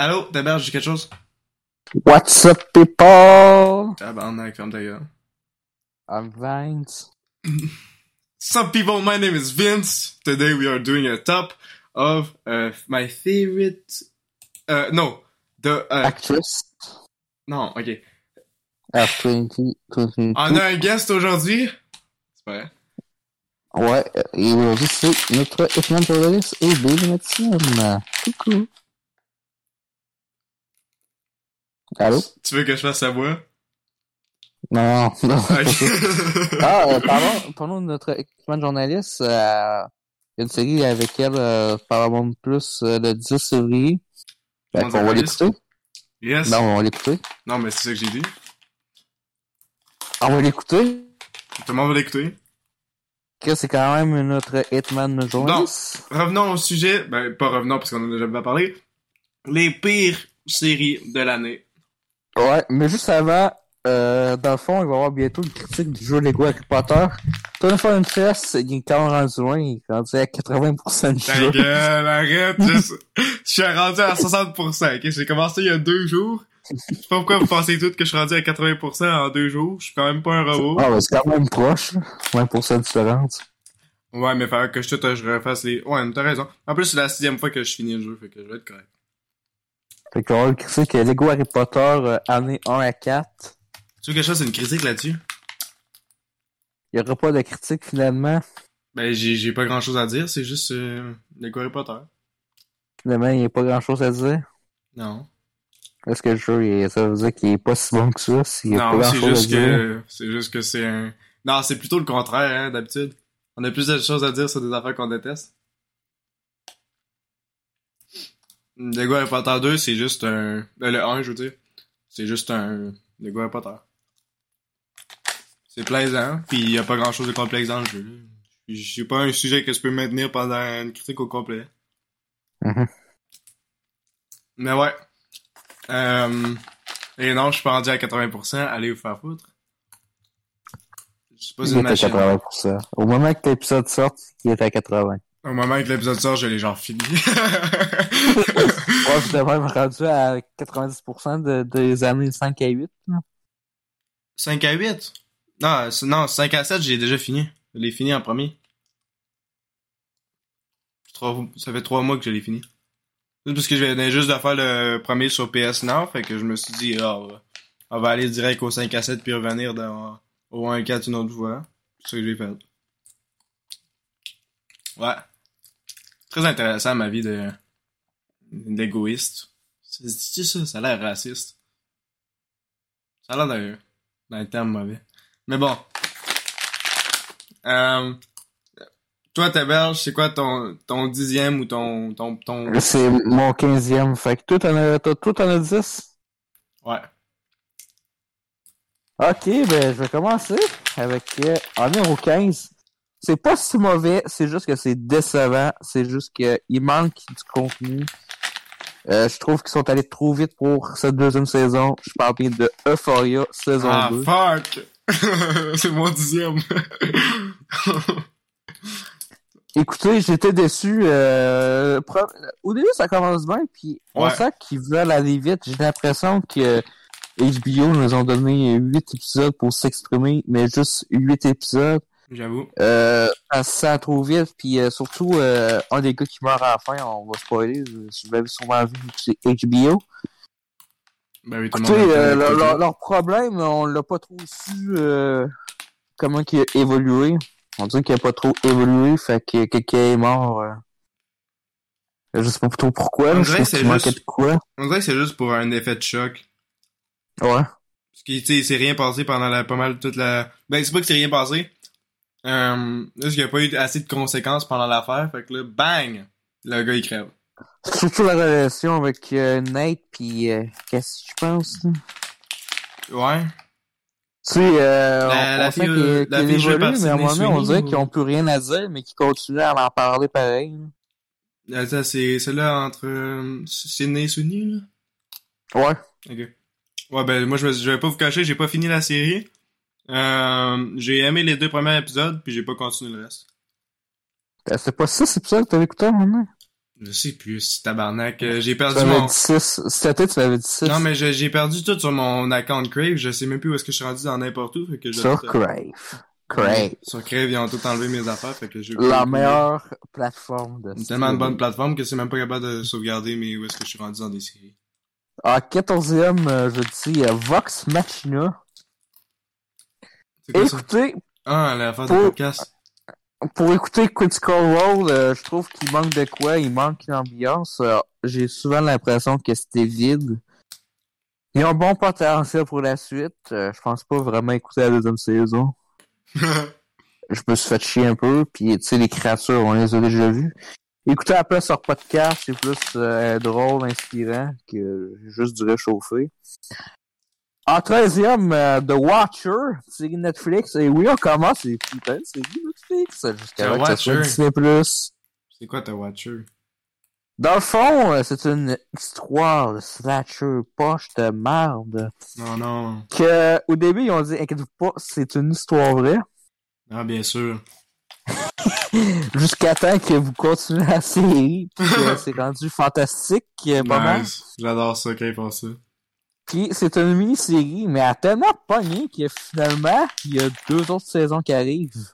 Allô, Taberge, j'ai quelque chose? What's up, people? Tabarnak, ta gueule. I'm Vines. Some people, my name is Vince. Today we are doing a top of uh, my favorite. Uh, no, the. Uh, Actress? non, ok. of 2022. On a un guest aujourd'hui. C'est pas vrai. Ouais, et aujourd'hui, c'est notre journaliste et Billy Médecine. Coucou. Allô? Tu veux que je fasse sa voix? Non, non. Ok. ah, euh, parlons, parlons de notre Hitman journaliste. Euh, il y a une série avec elle, euh, Paramount Plus, euh, le 10 février. Fait qu'on va l'écouter. yes. Non, on va l'écouter. Non, mais c'est ça que j'ai dit. On va l'écouter. Tout le monde va l'écouter. Que c'est quand même notre Hitman journaliste. Revenons au sujet. Ben, pas revenons parce qu'on en a déjà parlé. Les pires séries de l'année. Ouais, mais juste avant, euh, dans le fond, il va y avoir bientôt une critique du jeu Lego Harry Potter. Toi, une fois une fesse, il est quand même rendu loin, il est rendu à 80% du Ta jeu. gueule, arrête. Je, je suis rendu à 60%. ok? J'ai commencé il y a deux jours. Je sais pas pourquoi vous pensez toutes que je suis rendu à 80% en deux jours. Je suis quand même pas un robot. Ah, ouais, c'est quand même proche, là. 20% de différence. Ouais, mais faire que je je refasse les... Ouais, mais t'as raison. En plus, c'est la sixième fois que je finis le jeu, fait que je vais être correct. Fait qu'on avoir une critique Lego Harry Potter, euh, année 1 à 4. Tu veux que je fasse une critique là-dessus? Il y aura pas de critique finalement. Ben, j'ai, pas grand chose à dire, c'est juste, euh, les Harry Potter. Finalement, il n'y a pas grand chose à dire. Non. Est-ce que le jeu, ça veut dire qu'il est pas si bon que ça, a Non, c'est juste que, c'est juste que c'est un... Non, c'est plutôt le contraire, hein, d'habitude. On a plus de choses à dire sur des affaires qu'on déteste. Lego Harry Potter 2, c'est juste un... ben, le 1, je veux dire. C'est juste un Lego Harry Potter. C'est plaisant, puis il y a pas grand chose de complexe dans le jeu. J'ai pas un sujet que je peux maintenir pendant une critique au complet. Mhm. Mais ouais. Euh... Et non, je suis pas rendu à 80%. Allez vous faire foutre. Je suis pas. 80%. Au moment que l'épisode sort, il est à 80. Au moment que l'épisode sort, je l'ai genre fini. Ouais, vous même rendu à 90% de, des années 5 à 8. là. 5 à 8? Non, non, 5 à 7, j'ai déjà fini. Je l'ai fini en premier. Ça fait 3 mois que je l'ai fini. C'est parce que je venais juste de faire le premier sur PS Now, fait que je me suis dit, ah, on va- aller direct au 5 à 7 puis revenir dans, au 1 à 4 une autre fois. C'est ça que j'ai fait. Ouais. Très intéressant ma vie de d'égoïste. C'est ça, ça a l'air raciste. Ça a l'air d'un d'un terme mauvais. Mais bon. Euh, toi, ta berge, c'est quoi ton, ton dixième ou ton, ton, ton... C'est mon 15e. Fait que toi, t'en as, toi, toi, t'en as 10? Ouais. Ok, ben, je vais commencer avec, euh, en numéro 15. C'est pas si mauvais, c'est juste que c'est décevant. C'est juste que il manque du contenu. Euh, je trouve qu'ils sont allés trop vite pour cette deuxième saison. Je parle bien de Euphoria, saison Ah, 2. fuck! c'est mon dixième. Écoutez, j'étais déçu. Euh, Au début, ça commence bien, puis on Ouais. sent qu'ils veulent aller vite. J'ai l'impression que HBO nous ont donné 8 épisodes pour s'exprimer, mais juste 8 épisodes. J'avoue. Euh, ça se sent trop vite, puis euh, surtout, euh, un des gars qui meurt à la fin, on va spoiler, je- l'avez sûrement vu, c'est HBO. Ben oui, tout le monde. a euh, le leur, problème, on l'a pas trop su euh, comment qu'il a évolué. On dirait qu'il a pas trop évolué, fait que quelqu'un est mort. euh. Je sais pas trop pourquoi, On dirait que c'est qu'il juste- quoi. On dirait que c'est juste pour un effet de choc. Ouais. Parce que, tu sais, il s'est rien passé pendant la, pas mal toute la... Ben, c'est pas que c'est rien passé. Euh, juste qu'il y a pas eu assez de conséquences pendant l'affaire, fait que là, bang! Le gars, il crève. Surtout la relation avec euh, Nate, puis euh, qu'est-ce que je pense, là? Ouais. Tu sais, euh, La- on, la on fille, sent qu'il évolue, mais à un moment donné, on dirait ou- qu'ils ont plus rien à dire, mais qu'ils continuent à en parler pareil. là. Euh, Ça, c'est celle-là entre euh, Sydney et Sweeney, là? Ouais. Ok. Ouais, ben, moi, je vais pas vous cacher, j'ai pas fini la série. Euh, j'ai aimé les deux premiers épisodes, puis j'ai pas continué le reste. Euh, C'est pas c'est ça que t'avais écouté à un moment donné? Je sais plus, si tabarnak. euh, J'ai perdu mon... dit 6. Cet été, tu m'avais dit 6. Non, mais j'ai perdu tout sur mon account Crave. Je sais même plus où est-ce que je suis rendu dans n'importe où. Fait que je Sur Crave. Crave. Sur Crave, ils ont tout enlevé mes affaires. Fait que La meilleure plateforme de C'est tellement de bonne plateforme que c'est même pas capable de sauvegarder mais où est-ce que je suis rendu dans des séries. En 14e, euh, je dis Vox Machina. Écoutez, Ah, la phase de Pour- podcast. pour écouter Critical Role, euh, je trouve qu'il manque de quoi, il manque l'ambiance. Euh, J'ai souvent l'impression que c'était vide. Ils ont un bon potentiel pour la suite. Euh, je pense pas vraiment écouter la deuxième saison. Je me suis fait chier un peu, puis tu sais, les créatures, on les a déjà vues. Écouter place sur podcast, c'est plus euh, drôle, inspirant que juste du réchauffé. En 13e, euh, The Watcher, série Netflix. Et oui, on commence les putains de séries Netflix jusqu'à The que ça soit. Disney+. C'est quoi ta Watcher? Dans le fond, euh, c'est une histoire de slasher poche de merde. Non, non. Que, au début, ils ont dit, inquiète-vous pas, c'est une histoire vraie. Ah, bien sûr. Jusqu'à temps que vous continuez la série, puis que c'est rendu fantastique, euh. Nice. J'adore ça quand ils font ça. Puis c'est une mini-série, mais elle a tellement pogné que finalement, il y a deux autres saisons qui arrivent.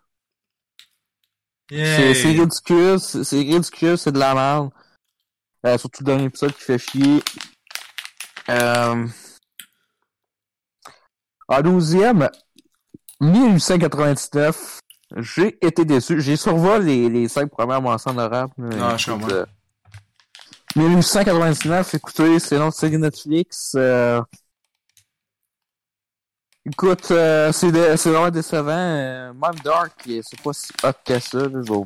C'est ridicule, c'est c'est ridicule, c'est de la merde. Euh, surtout le dernier épisode qui fait chier. Euh... En douzième, 1899, j'ai été déçu. J'ai survolé les, les cinq premières mentions honorables. mais Ah, je comprends. Euh, 1899, écoutez, c'est notre série Netflix. Euh... Écoute, euh, c'est de- c'est vraiment décevant. Euh, même Dark, euh, c'est pas si hot que ça. là, je vais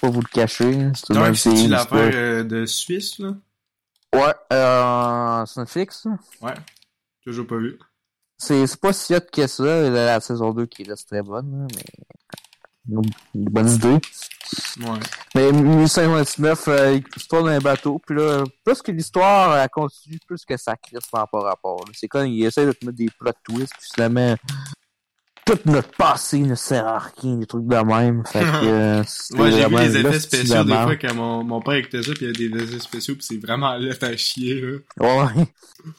pas vous le cacher. C'est c'est-tu c'est l'affaire euh, de Suisse, là? Ouais, euh, c'est Netflix. là. Ouais. Toujours pas vu. C'est c'est pas si hot que ça. La, la saison 2 qui reste très bonne, là, mais... Une bonne idée. Ouais. Mais 1829, euh, histoire d'un bateau. Puis là, plus que l'histoire, elle continue, plus que ça crisse par rapport à rapport. C'est comme, il essaie de te mettre des plot twists, puis finalement, tout notre passé ne sert à rien, des trucs de même. Fait que, euh, Moi, j'ai vu les effets spéciaux des fois quand mon, mon père écoutait ça pis il y a des effets spéciaux pis c'est vraiment là à chier, là. Ouais.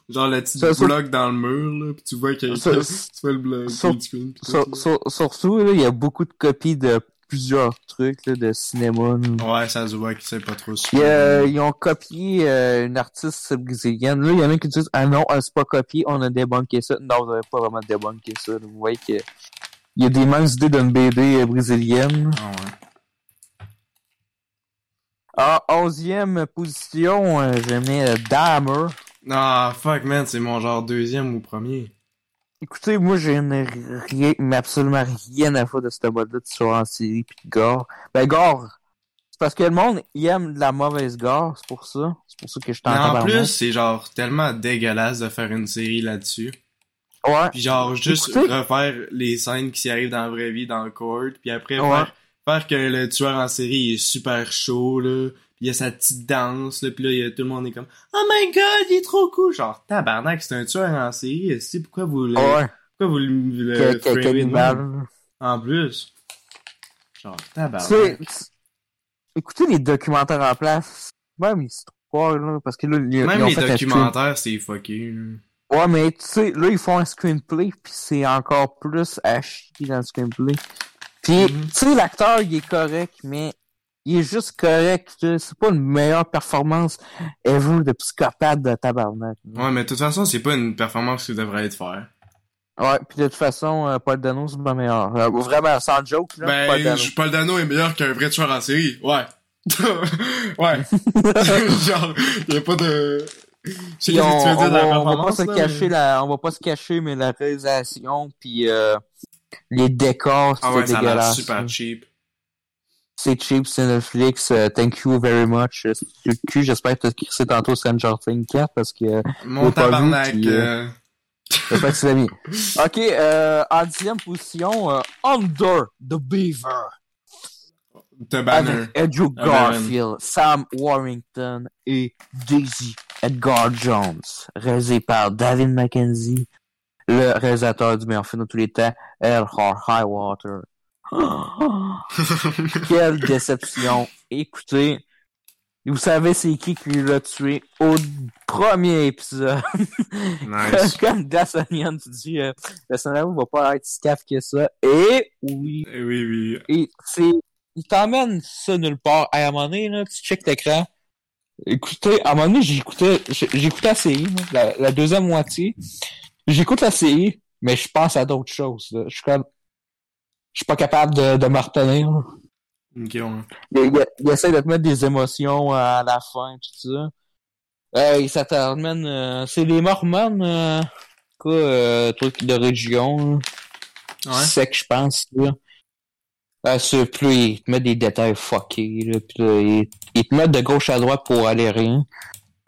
Genre la petite Ça, ça- bloc dans le mur, là, pis tu vois qu'il y a Ça- tu vois le bloc ça- green screen pis tout, Sur- là. sur- surtout, là, il y a beaucoup de copies de plusieurs trucs là, de cinéma. là. Ouais, ça se voit qu'il sait pas trop super. a- ils ont copié euh, une artiste brésilienne. Là, il y en a qui disent Ah non, euh, c'est pas copié, on a débunké ça. Non, vous avez pas vraiment débunké ça. Vous voyez que il y a des mêmes idées d'une BD euh, brésilienne. Ah ouais. En onzième position, euh, mis euh, Dahmer. Ah, fuck, man, c'est mon genre deuxième ou premier. Écoutez, moi, j'ai rien, mais absolument rien à foutre de ce mode-là de tueur en série pis de gore. Ben, gore, c'est parce que le monde, il aime de la mauvaise gore, c'est pour ça. C'est pour ça que je t'entends en plus, c'est genre tellement dégueulasse de faire une série là-dessus. Ouais. Puis genre, juste Écoutez- refaire les scènes qui s'y arrivent dans la vraie vie, dans le court, puis après Ouais. faire, faire que le tueur en série est super chaud, là, il y a sa petite danse, là, puis là, il y a, tout le monde est comme « Oh my god, il est trop cool! » Genre, tabarnak, c'est un tueur en série, pourquoi vous le, Ouais. pourquoi vous le, Que-? En plus. Genre, tabarnak. écoutez les documentaires en place, même l'histoire, là, parce que là, ils, ils Même ont les fait documentaires, c'est fucké, là. Ouais, mais tu sais, là, ils font un screenplay, puis c'est encore plus à chier dans le screenplay. Puis, Mhm. tu sais, l'acteur, il est correct, mais il est juste correct. C'est pas une meilleure performance ever de psychopathe de tabarnak. Ouais, mais de toute façon, c'est pas une performance que tu devrais être faire. Ouais, puis de toute façon, euh, Paul Dano, c'est pas meilleur. Euh, vraiment, sans joke, là, Paul Ben, Dano. Paul Dano est meilleur qu'un vrai tueur en série. Ouais. ouais. Genre, y a pas de... On, on la va, on va pas se là, cacher mais- la, on va pas se cacher, mais la réalisation puis euh, les décors, Ah ouais, ça a super cheap. C'est cheap, c'est Netflix. euh, thank you very much. Euh, sur le cul, j'espère que t'as crissé tantôt Stranger Things 4 parce que euh, Mon pas tabarnak, euh... j'espère que tu l'as mis. Ok, euh, en dixième position, euh, Under the Beaver. The Banner. Avec Andrew Garfield, Sam Warrington et Daisy Edgar Jones. Réalisé par David Mackenzie, le réalisateur du meilleur film de tous les temps, or High Water. Quelle déception. Écoutez, Vous savez c'est qui qui l'a tué au premier épisode. Nice. Comme Glass Onion, tu dis, euh, va pas être si caf que ça. Et oui, Eh oui, oui. et c'est, il t'emmène ça nulle part. À un moment donné, là, tu check l'écran. Écoutez, à un moment donné, j'écoutais, j'écoutais la série, la, la deuxième moitié. J'écoute la série, mais je pense à d'autres choses, là. Je suis comme, je suis pas capable de, de me retenir, là. Ok, ouais. Il, il, il essaie de te mettre des émotions à la fin, tout ça. Euh, il s'attermine, euh, c'est les Mormons, euh, quoi, euh, truc de région, là. Ouais. sec, je pense, là. Euh, c'est plus, il te met des détails fuckés, là, pis là, il, il te met de gauche à droite pour aller rien.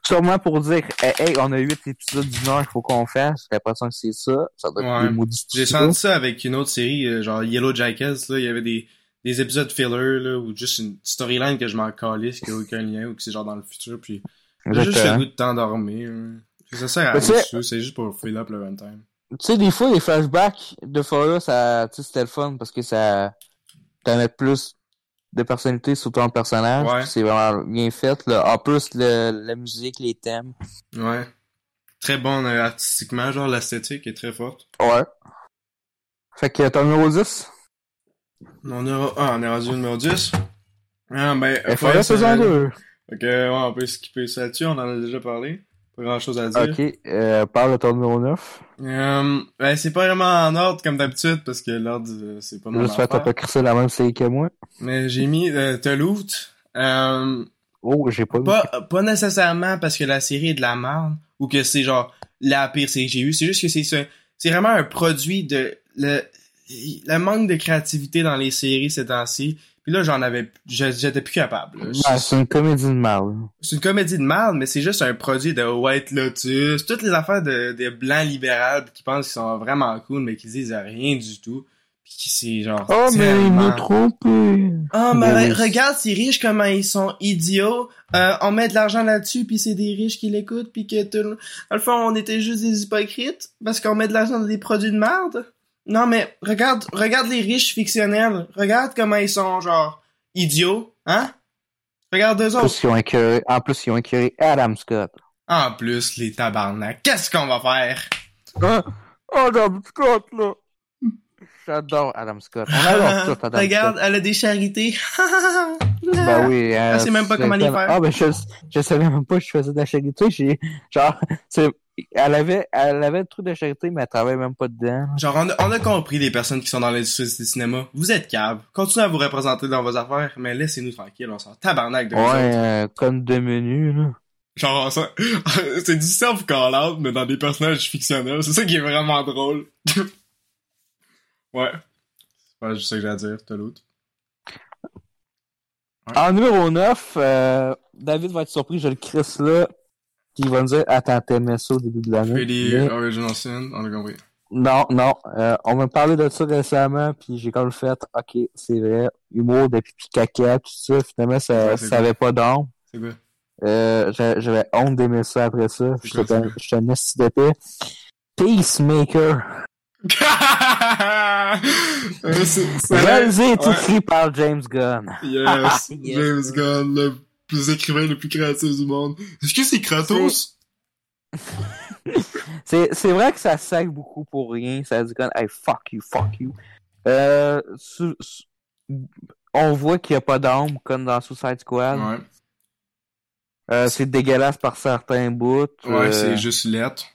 Sûrement pour dire, hey, hey, on a huit épisodes d'une heure faut qu'on fasse. J'ai l'impression que c'est ça. Ça doit être Ouais. J'ai senti ça avec une autre série, euh, genre Yellow Jackets, là, il y avait des, des épisodes filler, là, ou juste une storyline que je m'en calisse, qui a aucun lien, ou que c'est genre dans le futur, puis j'ai juste le goût de t'endormir. hein. Ça sert à rien c'est juste pour fill up le runtime. Tu sais, des fois, les flashbacks de Fire, ça, tu sais, c'était le fun parce que ça t'en plus de personnalité sur ton personnage. Ouais. C'est vraiment bien fait, là. En plus, le, la musique, les thèmes. Ouais. Très bon euh, artistiquement, genre l'esthétique est très forte. Ouais. Fait que ton numéro 10, On est, ah, on est rendu au numéro 10. Ah, ben, FR Fire saison Saga. 2. Fait que, ouais, on peut skipper ça dessus, on en a déjà parlé. Pas grand chose à dire. Ok, euh, parle de ton numéro 9. Euh, ben, c'est pas vraiment en ordre comme d'habitude, parce que l'ordre, euh, c'est pas mon J'espère que t'as pas crissé la même série que moi. Mais j'ai mis euh, Toulouse. Euh, Oh, j'ai pas pas, pas nécessairement parce que la série est de la merde, ou que c'est genre la pire série que j'ai eue. C'est juste que c'est c'est vraiment un produit de le, le manque de créativité dans les séries ces temps-ci. Puis là, j'en avais, j'étais plus capable. Ouais, c'est une comédie de mal. C'est une comédie de merde, mais c'est juste un produit de White Lotus, toutes les affaires de, de blancs libérales qui pensent qu'ils sont vraiment cool, mais qui disent rien du tout. Puis qui c'est genre. Oh, mais il m'a trompé. Ah, mais Ben regarde ces riches comment ils sont idiots. Euh, on met de l'argent là-dessus, puis c'est des riches qui l'écoutent, puis que tout le... Dans le fond, on était juste des hypocrites parce qu'on met de l'argent dans des produits de merde. Non, mais regarde, regarde les riches fictionnels. Regarde comment ils sont genre idiots, hein? Regarde eux En autres. plus, ils ont écœuré, en plus, ils ont écœuré Adam Scott. En plus, les tabarnak, qu'est-ce qu'on va faire? Hein? Adam Scott, là. J'adore Adam Scott. On adore tout Adam Regarde, Scott. elle a des charités. Ben oui. euh, Elle sait même pas comment les faire. Ah, ben je, je savais même pas que je faisais de la charité. J'ai, genre, c'est, elle avait, elle avait le truc de charité, mais elle travaillait même pas dedans. Genre, on a, on a compris les personnes qui sont dans l'industrie du cinéma. Vous êtes caves. Continuez à vous représenter dans vos affaires, mais laissez-nous tranquilles, on s'en tabarnak de Ouais, euh, comme deux menus, là. Genre, ça, c'est du self call out, mais dans des personnages fictionnels. C'est ça qui est vraiment drôle. ouais. C'est pas juste ça que j'ai à dire, t'as l'autre. En numéro 9, euh, David va être surpris, je le crisse là. Puis il va me dire, attends, t'aimais ça au début de l'année? Fais les Mais- original sin, on a compris. Non, non. Euh, on m'a parlé de ça récemment, puis j'ai comme fait, ok, c'est vrai, humour de pipi caca, tout ça, finalement, ça, Ouais, ça avait pas d'âme. C'est quoi? Euh, j'a- j'avais honte d'aimer ça après ça. J'étais un esti d'épée. Peacemaker. Euh, Réalisé et écrit par James Gunn. Yes, Yes. James Gunn, le plus écrivain le plus créatif du monde. Est-ce que c'est Kratos? C'est, vrai que ça sac beaucoup pour rien. Ça dit comme, hey, fuck you, fuck you. Euh, su- su- on voit qu'il n'y a pas d'âme, comme dans Suicide Squad. Ouais. Euh, c'est dégueulasse par certains bouts. Ouais, Euh, c'est juste lettre.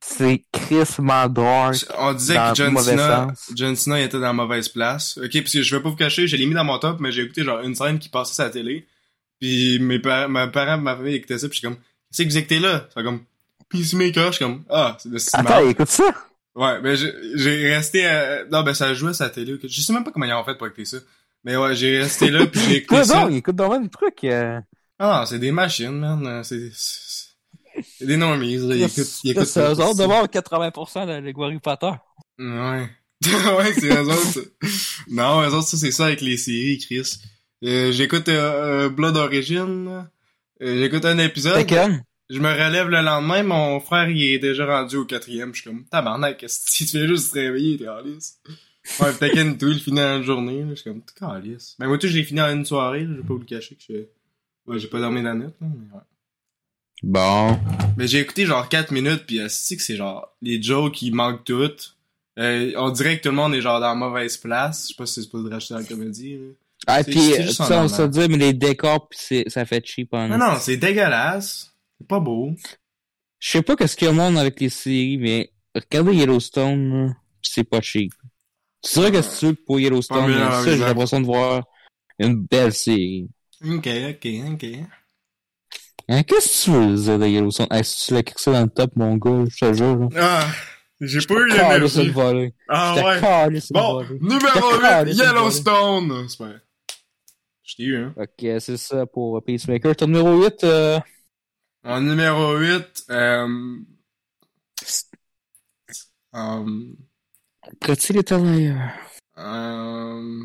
c'est crissement dark. On disait que John Cena. John Cena il était dans la mauvaise place. Ok, parce que je vais pas vous cacher, je l'ai mis dans mon top, mais j'ai écouté genre une scène qui passait à la télé. Puis mes parents, mes parents, ma famille écoutaient ça, puis je suis comme, qu'est-ce que vous écoutez là? C'est comme, Peacemaker, je suis comme, ah, c'est le cinéma. Attends, écoute ça? Ouais, mais j'ai j'ai resté, à... non, ben ça jouait à la télé. Je sais même pas comment ils ont fait pour écouter ça. Mais ouais, j'ai resté là, puis j'ai écouté Quoi ça. donc, écoute donc même le truc. Euh... Ah, c'est des machines, man. C'est, c'est c'est des normies, là. Ils écoutent, ils écoutent c'est eux autres de voir 80% de Harry Potter. Ouais. ouais, c'est eux autres. ça. Non, eux autres, ça, c'est ça avec les séries, Chris. Euh, j'écoute euh, euh, Blood Origin. Euh, j'écoute un épisode. Je me relève le lendemain, mon frère, il est déjà rendu au quatrième. Je suis comme, tabarnak, qu'est-ce que tu fais juste te réveiller, t'es calice. Ouais, Tekken tout, il finit en une journée, là. Je suis comme, t'es calice. Mais moi, tout, je l'ai fini en une soirée, là. Je vais pas vous le cacher que je Ouais, j'ai pas dormi la nuit, là, mais ouais. Bon. Mais j'ai écouté genre 4 minutes, pis c'est que c'est genre, les jokes, ils manquent toutes. Euh, on dirait que tout le monde est genre dans la mauvaise place. Je sais pas si c'est supposé de racheter la comédie, là. Ah, en ça, on se normal. dit, mais les décors, pis c'est, ça fait cheap en Non, non, c'est dégueulasse. C'est pas beau. Je sais pas qu'est-ce qu'il y a au monde avec les séries, mais regardez Yellowstone, c'est pas cheap. C'est vrai que c'est sûr que pour Yellowstone, par ça, j'ai l'impression de voir une belle série. Ok, ok, ok. Hein, qu'est-ce que tu veux dire de Yellowstone? Hey, si tu l'as chose dans le top, mon gars, je te jure, là. Ah, j'ai pas eu l'énergie. Ah ouais. Bon, numéro Ah, 8, laisse-le Yellowstone. C'est pas... Je t'ai eu, hein. Ok, c'est ça pour Peacemaker. Ton numéro 8, euh, En numéro 8, euh... Little Liars. euh,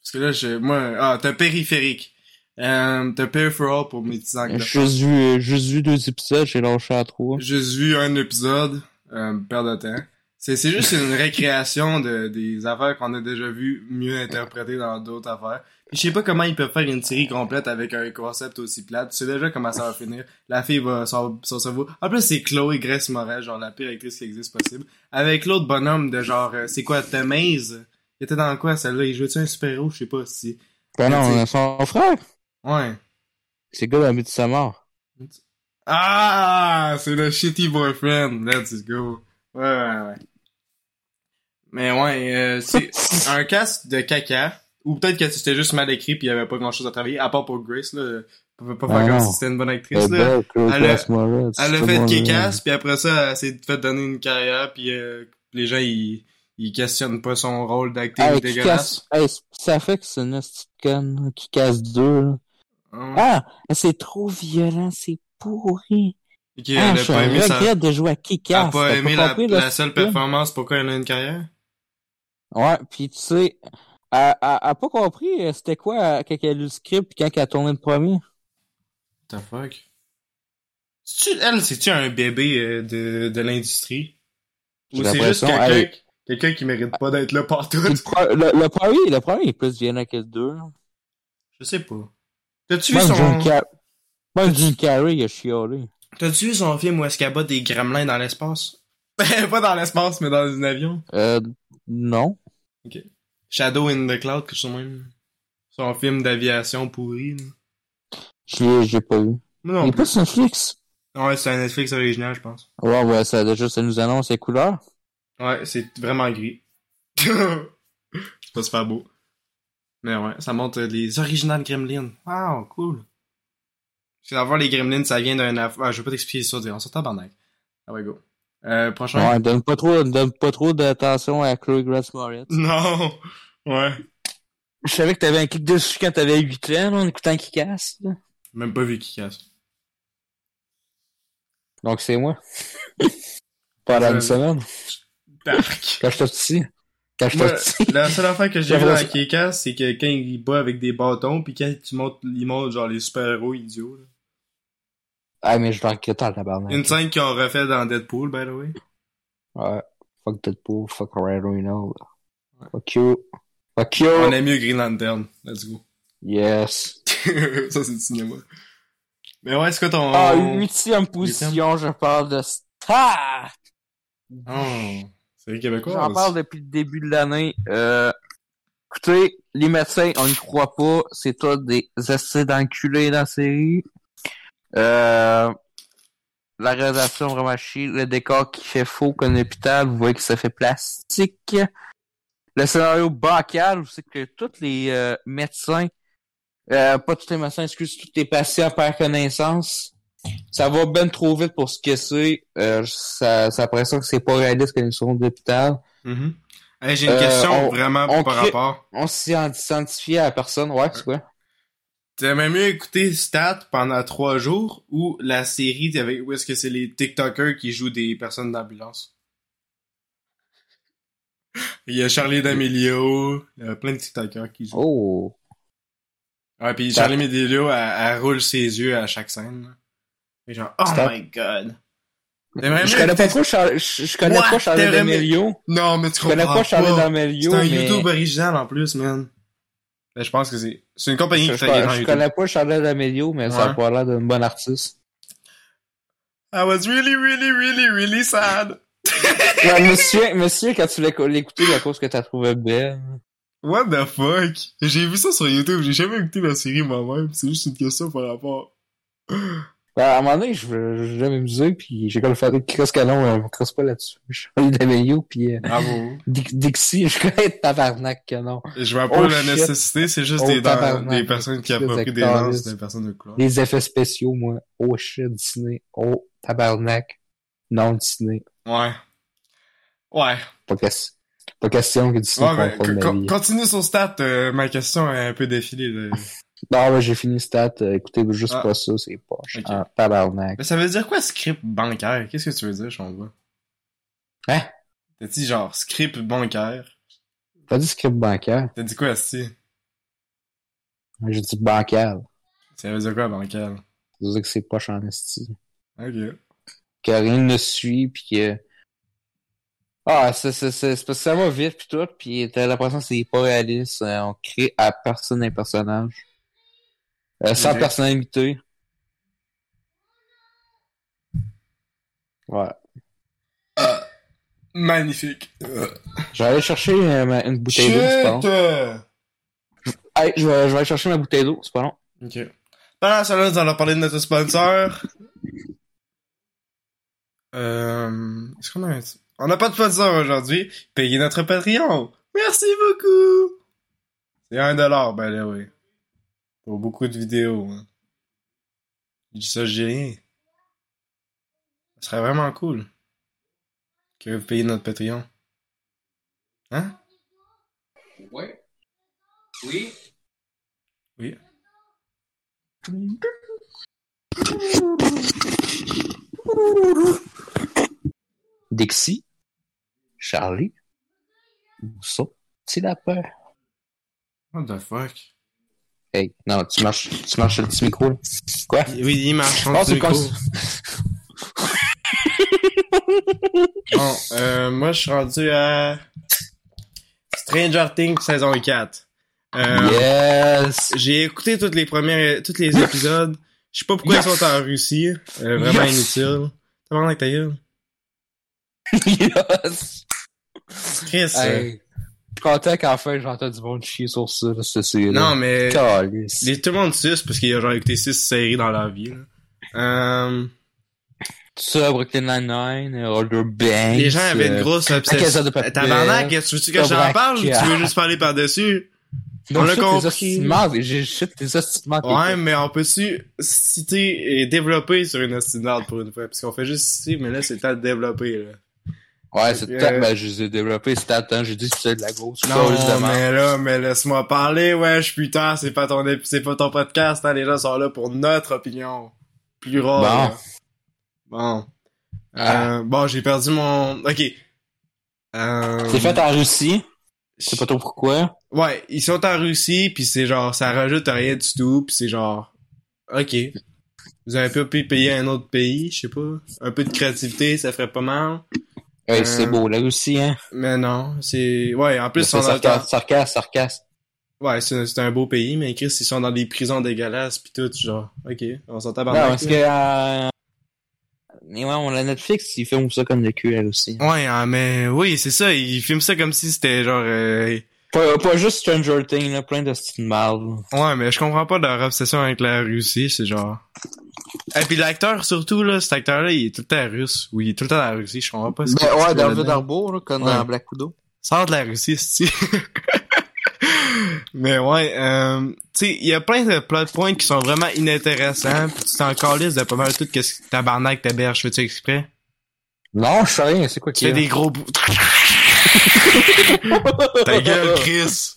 parce que là, j'ai, moi, ah, t'as périphérique. Euh, t'as peripheral pour mes petits anglais. J'ai juste vu, juste vu deux épisodes, j'ai lâché à trois. J'ai juste vu un épisode, euh, perte de temps. C'est, c'est juste une récréation de, des affaires qu'on a déjà vues mieux interprétées dans d'autres affaires. Je sais pas comment ils peuvent faire une série complète avec un concept aussi plate. Tu sais déjà comment ça va finir. La fille va, son, son cerveau. En plus, c'est Chloé Grace Moretz, genre la pire actrice qui existe possible. Avec l'autre bonhomme de genre, euh, c'est quoi, Tamaze? Il était dans quoi, celle-là? Il jouait-tu un super-héros? Je sais pas si. Ben non, Mais son frère. Ouais. C'est le gars dans mort. Ah, c'est le shitty boyfriend. Let's go. Ouais, ouais, ouais. Mais ouais, euh, c'est un casque de caca. Ou peut-être que c'était juste mal écrit puis il y avait pas grand chose à travailler, à part pour Grace, là. On peut pas faire Ah comme si c'était une bonne actrice, là. Elle a- Elle a fait Kick-Ass, puis après ça, elle s'est fait donner une carrière, puis euh, les gens, ils, ils questionnent pas son rôle Hey, qui dégueulasse. hey, ça fait que c'est une conne qui casse deux, là. Hein? Ah, c'est trop violent, c'est pourri. Et Ah, qu'elle a je pas aimé sa... regrette de jouer à Elle a pas aimé la, compris, la seule performance, pourquoi elle a une carrière? Ouais, pis tu sais, elle, elle, elle a pas compris euh, c'était quoi euh, quand elle a lu le script quand elle a tourné le premier? What the fuck? C'est-tu- elle, c'est-tu un bébé euh, de, de l'industrie? Ou c'est juste quelqu'un quelqu'un qui mérite pas d'être là partout? Le, le, le premier, le premier est plus violent que le deux. là. Je sais pas. T'as-tu vu Même Jim son... Car- Même Jim Carrey, il a chialé. T'as-tu vu son film où est-ce qu'elle bat des gremlins dans l'espace? pas dans l'espace, mais dans un avion? Euh, non. Shadow in the Cloud, que je sais même. Son film d'aviation pourri. Je l'ai, j'ai pas vu. Il non est plus. pas sur Netflix? Ouais, c'est un Netflix original, je pense. Ouais, ouais, ça, déjà, ça nous annonce les couleurs. Ouais, c'est vraiment gris. c'est pas super beau. Mais ouais, ça montre les originales Gremlins. Wow, cool. D'avoir les Gremlins, ça vient d'un... Ah, je vais pas t'expliquer ça, on s'en tabarnak. Ah ouais, go. Euh, prochain? Ouais, donne pas trop, donne pas trop d'attention à Chloe Grace Moretz. Non! Ouais. Je savais que t'avais un kick dessus quand t'avais 8 ans, là, en écoutant qui casse, là. Même pas vu qui casse. Donc c'est moi. Pendant une Ouais. semaine. Dark. Quand j'étais petit. Quand j'étais petit. la seule affaire que j'ai vu dans Kick-Ass, c'est que quand il bat avec des bâtons, pis quand tu montes, il monte genre les super-héros idiots. là. Ah, mais je le regrette en tabarnak. Une scène qu'ils ont refait dans Deadpool, by the way. Ouais. Fuck Deadpool, fuck Ryan Reynolds. Fuck you. Fuck you. On aime mieux Green Lantern. Let's go. Yes. ça, c'est du cinéma. Mais ouais, c'est quoi ton... Ah, huitième position, je parle de Star. Oh, c'est Québécois. J'en parle depuis le début de l'année. Euh, écoutez, les médecins, on n'y croit pas. C'est toi des essais d'enculés dans la série. Euh, la réalisation vraiment chier. Le décor qui fait faux comme un hôpital. Vous voyez que ça fait plastique. Le scénario bancal, vous savez que tous les euh, médecins, euh, pas tous les médecins, excuse, tous les patients perdent connaissance. Ça va ben trop vite pour ce que c'est. Euh, ça, ça a l'impression que c'est pas réaliste une seconde d'hôpital. Mhm. Hey, j'ai une Euh, question on- vraiment on par crée- rapport. On s'identifie à la personne, ouais, c'est quoi? T'aimerais mieux écouter Stat pendant trois jours ou la série avec où est-ce que c'est les TikTokers qui jouent des personnes d'ambulance? Il y a Charlie D'Amelio, il y a plein de TikTokers qui jouent. Oh. Ouais, pis Ça- Charlie D'Amelio, elle, elle roule ses yeux à chaque scène. Et genre, oh Stop. my god. Je connais pas trop Charles, je, je connais What? pas Charlie D'Amelio. Non, mais tu Je connais pas Charlie C'est D'Amelio, un mais... YouTube original en plus, man. Ben, je pense que c'est, c'est une compagnie Je, qui dans je YouTube. connais pas Charlotte Amelio, mais ça a pas l'air d'une bonne artiste. I was really, really, really, really sad. Ouais, monsieur, monsieur, quand tu l'as l'écouté, la cause que t'as trouvé belle. What the fuck? J'ai vu ça sur YouTube, j'ai jamais écouté la série moi-même, c'est juste une question par rapport. Ben, à un moment donné, je je l'ai amusé, puis j'ai comme fait Chris Canon, euh, je crosse pas là-dessus. Charlotte Amelio, puis euh, Bravo. Dic- Dixie, je connais tabarnak que non. Je vois pas Oh, la nécessité, c'est juste Oh, des, des personnes qui de approprient des danses des personnes de couleur. Les effets spéciaux, moi. Oh shit, Disney. Oh, tabarnak. Non, Disney. Ouais. Ouais. Pas, question- pas question que Disney Ouais, vie. continue sur stat, euh, ma question est un peu défilée. Non, là, j'ai fini stat. Euh, écoutez, juste Ah. pas ça, c'est poche. Ok. Ah, tabarnak. Mais ça veut dire quoi, script bancaire? Qu'est-ce que tu veux dire, pas? Hein? T'as dit genre script bancaire? T'as dit script bancaire? T'as dit quoi, Asti? J'ai dit bancal. Ça veut dire quoi, bancaire? Ça veut dire que c'est poche en esti. Ok. Que rien ne suit, pis que... Ah, c'est, c'est, c'est, c'est parce que ça va vite pis tout, pis t'as l'impression que c'est pas réaliste. Euh, on crée à personne un personnage. Euh, sans Ok. personnalité. Ouais. Magnifique. Je vais aller chercher euh, ma- une bouteille d'eau, c'est pas long. Hey, je vais, je vais aller chercher ma bouteille d'eau, c'est pas long. Ok. Pendant temps-là, nous allons parler de notre sponsor. Euh, est-ce qu'on a un... On n'a pas de sponsor aujourd'hui. Payez notre Patreon. Merci beaucoup. C'est un dollar, ben là, oui. Pour beaucoup de vidéos. Hein. Je dis ça, rien. Ce serait vraiment cool. Que vous payiez notre Patreon. Hein? Ouais. Oui. Oui. Dixie. Charlie. Ça. C'est la peur. What the fuck? Hey, non, tu marches, tu marches sur le petit micro, là. Quoi? Oui, il marche. Oh, c'est comme Bon, euh, moi, je suis rendu à Stranger Things saison 4. Euh, Yes! J'ai écouté toutes les premières, tous les épisodes. Je sais pas pourquoi Yes. ils sont en Russie. Euh, vraiment Yes. inutile. T'as vraiment avec ta gueule? yes! Chris. euh, Hey. Content qu'enfin j'entends du monde chier sur ça, là, ce c'est non, mais Calice. les, tout le monde suce parce qu'il a genre écouté 6 séries dans leur vie. Là. Euh, Ça, Brooklyn Nine-Nine, Older Banks. les gens avaient une euh, grosse obsession. Papel. Tabarnak, tu veux-tu que j'en parle ou tu veux juste parler par-dessus? On l'a compris. J'ai de marde. Ouais, mais on peut-tu citer et développer sur une estimade pour une fois? Parce qu'on fait juste citer, mais là, c'est le temps de développer, là. Ouais, c'est Euh, temps, ben, je les ai développés, c'était à temps, j'ai dit que c'est de la grosse. Non, cause de marde. mais là, mais laisse-moi parler, wesh, putain, c'est pas ton, c'est pas ton podcast, hein, les gens sont là pour notre opinion. Plus rare. Bon. Bon. Ah. Euh, bon, j'ai perdu mon, ok. Euh... C'est fait en Russie, je sais pas trop pourquoi. Ouais, ils sont en Russie, puis c'est genre, ça rajoute rien du tout, puis c'est genre, ok. Vous avez pas pu payer un autre pays, je sais pas. Un peu de créativité, ça ferait pas mal. Hey, Euh, c'est beau, la Russie, hein. Mais non, c'est... Ouais, en plus, ils sont dans... sarcasme, sarcasme, sarcasme. Ouais, c'est c'est un beau pays, mais Chris, ils sont dans des prisons dégueulasses pis tout, genre, ok, on s'entend Non, par parce que, euh... mais ouais, on a Netflix, ils filment ça comme le cul, la Russie. Ouais, hein, mais oui, c'est ça, ils filment ça comme si c'était genre... euh, Pas, pas juste Stranger Things, là, plein de styles mal. Ouais, mais je comprends pas leur obsession avec la Russie, c'est genre... Et puis l'acteur, surtout, là, cet acteur-là, il est tout le temps russe. Oui, il est tout le temps dans la Russie, je comprends pas ce Ben, ouais, dans le d'Arbour, là, comme Ouais. dans Black Widow. Sors de la Russie, cest Mais ouais, euh, tu sais, il y a plein de plot points qui sont vraiment inintéressants, pis tu t'en calisses de pas mal tout qu'est-ce que tabarnak t'héberge, fais-tu exprès? Non, je sais rien, c'est quoi y a? des gros bouts. Ta gueule, Chris!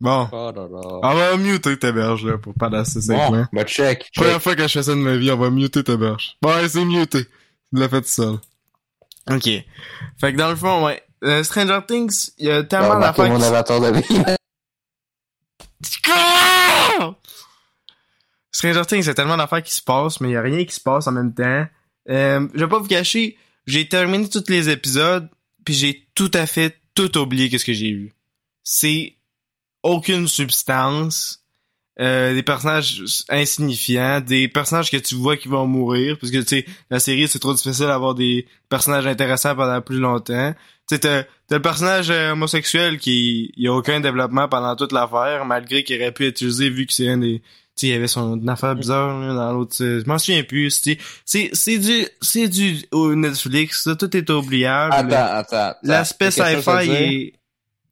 Bon. Oh. On va muter t'héberge, là, pour pas lasser Bon, segment. ben check, check. Première fois que je fais ça de ma vie, on va muter t'héberge. Bon, ouais, c'est muté. Tu l'as fait seul. Ok. Fait que dans le fond, ouais. euh, Stranger Things, il y a tellement remarquez d'affaires mon qui avatar de vie. Stranger Things, il y a tellement d'affaires qui se passent, mais il y a rien qui se passe en même temps. Euh, je vais pas vous cacher, j'ai terminé tous les épisodes, puis j'ai tout à fait tout oublié qu'est-ce que j'ai vu. C'est aucune substance, euh, des personnages insignifiants, des personnages que tu vois qui vont mourir, parce que tu sais, la série c'est trop difficile d'avoir des personnages intéressants pendant plus longtemps. Tu sais, t'as, le personnage euh, homosexuel qui il a aucun développement pendant toute l'affaire, malgré qu'il aurait pu être utilisé vu que c'est un des il y avait son affaire bizarre là, dans l'autre. Je m'en souviens plus. C'est c'est c'est du c'est du au Netflix. Ça, tout est oubliable. Attends, attends. attends. L'aspect sci-fi est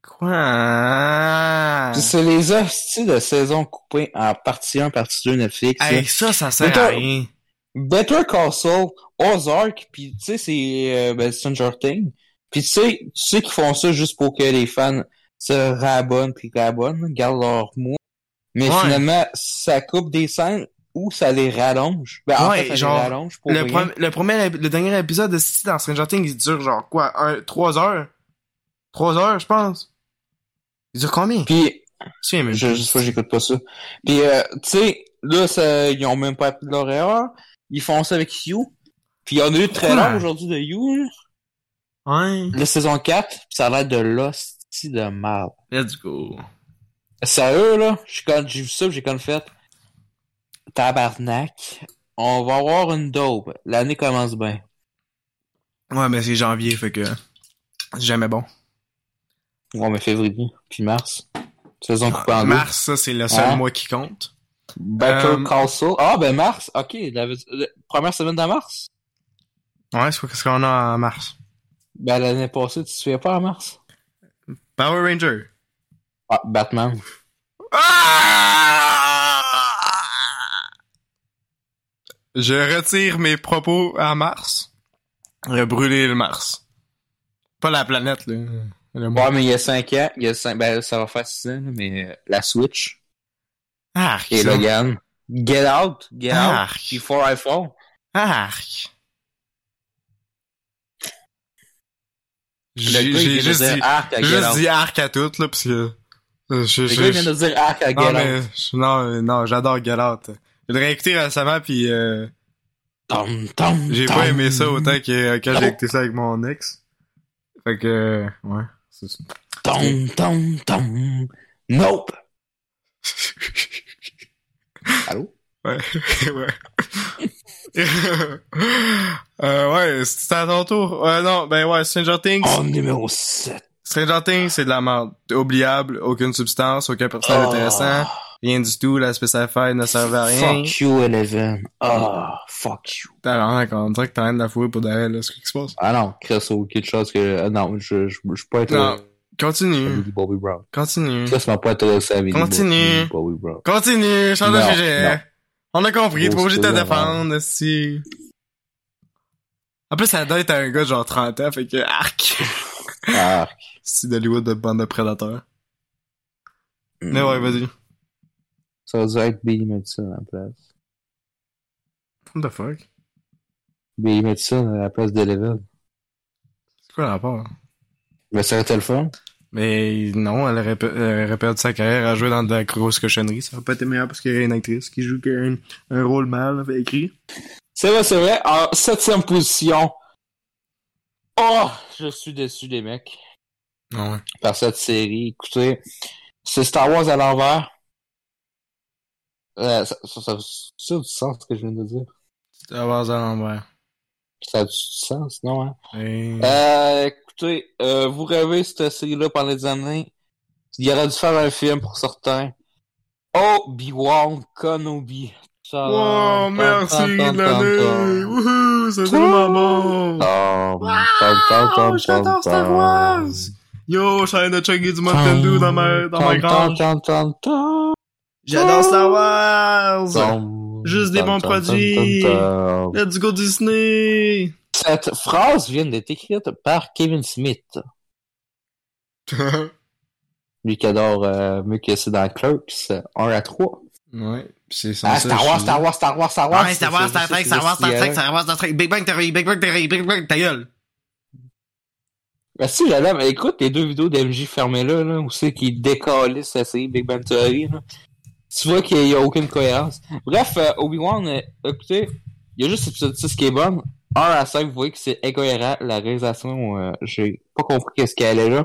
quoi? C'est les hosties de saison coupées en partie 1, partie 2 Netflix. là. Hey, ça, ça sert à rien. Better Saul, Ozark, puis tu sais, c'est euh, ben, Stranger Things. Puis tu sais, tu sais qu'ils font ça juste pour que les fans se rabonnent puis rabonnent, gardent leur mot. Mais Ouais. finalement, ça coupe des scènes ou ça les rallonge. Ben, en fait, ça genre, les rallonge pour Le, rien. le premier, le dernier épisode de City dans Stranger Things, il dure genre quoi, un, trois heures? Trois heures, je pense. Il dure combien? Puis, Je je, sais pas, j'écoute pas ça. Puis, euh, tu sais, là, ça, ils ont même pas appris de leur erreur. Ils font ça avec You. Puis, on a eu trailer Ouais. aujourd'hui de You. Ouais. la saison 4, puis ça a l'air de l'hostie de mal. Let's go. Sérieux, là, j'ai vu ça, j'ai comme fait tabarnak. On va avoir une dope. L'année commence bien. Ouais, mais c'est janvier, fait que c'est jamais bon. Ouais, mais février, puis mars. Saison coupée en deux. Mars, ça, c'est le seul Hein? mois qui compte. Better Euh, Call Saul. Ah, ben mars. Ok, la, la première semaine de mars? Ouais, c'est quoi qu'est-ce qu'on a en mars? Ben, l'année passée, tu te souviens pas en mars? Power Ranger. Ah, Batman. Ah! Je retire mes propos à Mars. Brûler le Mars. Pas la planète, là. Le monde. Ouais, mais il y a 5 ans, il y a 5, ben, ça va faire 6 ans, là, mais euh, la Switch Arc. et. Logan. Get out, get out, Arc. before I fall. Arc. J'ai juste dit, arc à juste out. dit arc à tout, là, parce que... euh, Je, je- gars, vient de dire arc à get non, mais, je- non, euh, non, j'adore Out. Je l'ai réécouté récemment, puis euh, Tom, tom, j'ai pas aimé ça autant que euh, quand j'ai écouté ça avec mon ex. Fait que, euh, ouais. c'est ça. Tom, tom, tom. Nope. Allô? Ouais, ouais. euh, ouais, c'était à ton tour. Ouais, non, ben ouais, Stranger Things. Oh, numéro 7. Stranger Things, c'est de la merde. Oubliable, aucune substance, aucun personnage intéressant, rien du tout, l'aspect sci-fi ne servait à rien. Fuck you, Eleven. Ah, fuck you. T'as quand on dirait que t'as rien de la fouille pour derrière, là, ce qui se passe. Ah non, Chris, ou quelque chose que... euh, non, je, je, je suis pas Non, à continue, Bobby Brown. continue. Chris m'a pas intéressé à Continue. Bobby Brown. Continue, change de sujet. On a compris, t'es pas obligé de te défendre, si. En plus, ça doit être un gars de genre 30 ans, fait que, arc. Ah. C'est d'Hollywood de bande de prédateurs. Mais ouais, vas-y. Ça va être Billy Madison à la place. What the fuck? Billy Madison à la place d'Eleven. C'est quoi le rapport? Mais ça aurait été le fun. Mais non, elle aurait, elle aurait perdu sa carrière à jouer dans de la grosse cochonnerie. Ça aurait pas été meilleur parce qu'il y a une actrice qui joue un, un rôle mal écrit. C'est vrai, c'est vrai. En septième position. Oh, je suis déçu des mecs. Non, ouais. par cette série. Écoutez, c'est Star Wars à l'envers. Euh, ça, ça, ça, ça a du sens ce que je viens de dire. Star Wars à l'envers. Ça a du sens, non? Hein? Et... Euh, écoutez, euh, vous rêvez cette série-là pendant des années. Il aurait dû faire un film pour certains. Obi-Wan Kenobi. Wow, merci de l'année! Wouhou! C'est tellement bon! Wow, j'adore Star Wars! Yo, je de chugger du Mountain Dew dans ma, dans ma grange. J'adore Star Wars! Juste des bons produits. Let's go Disney! Cette phrase vient d'être écrite par Kevin Smith. Lui qui adore euh, mieux que c'est dans Clerks, 1 à 3. ouais, c'est Ah, censé Star Wars. Star Wars, Star Wars, Star Wars. Star Wars, Star Trek, Star Wars, Star Trek, Star Wars, Star Trek, Big Bang Theory, Big Bang Theory, Big Bang, ta gueule! Ben si, j'allais, mais écoute les deux vidéos d'MJ fermées là, là, où c'est qu'il décalisse la série Big Bang Theory, là. Tu vois qu'il y a aucune cohérence. Bref, euh, Obi-Wan, euh, écoutez, il y a juste l'épisode 6 qui est bonne. 1 à 5, vous voyez que c'est incohérent. La réalisation, euh, j'ai pas compris qu'est-ce qu'elle est là.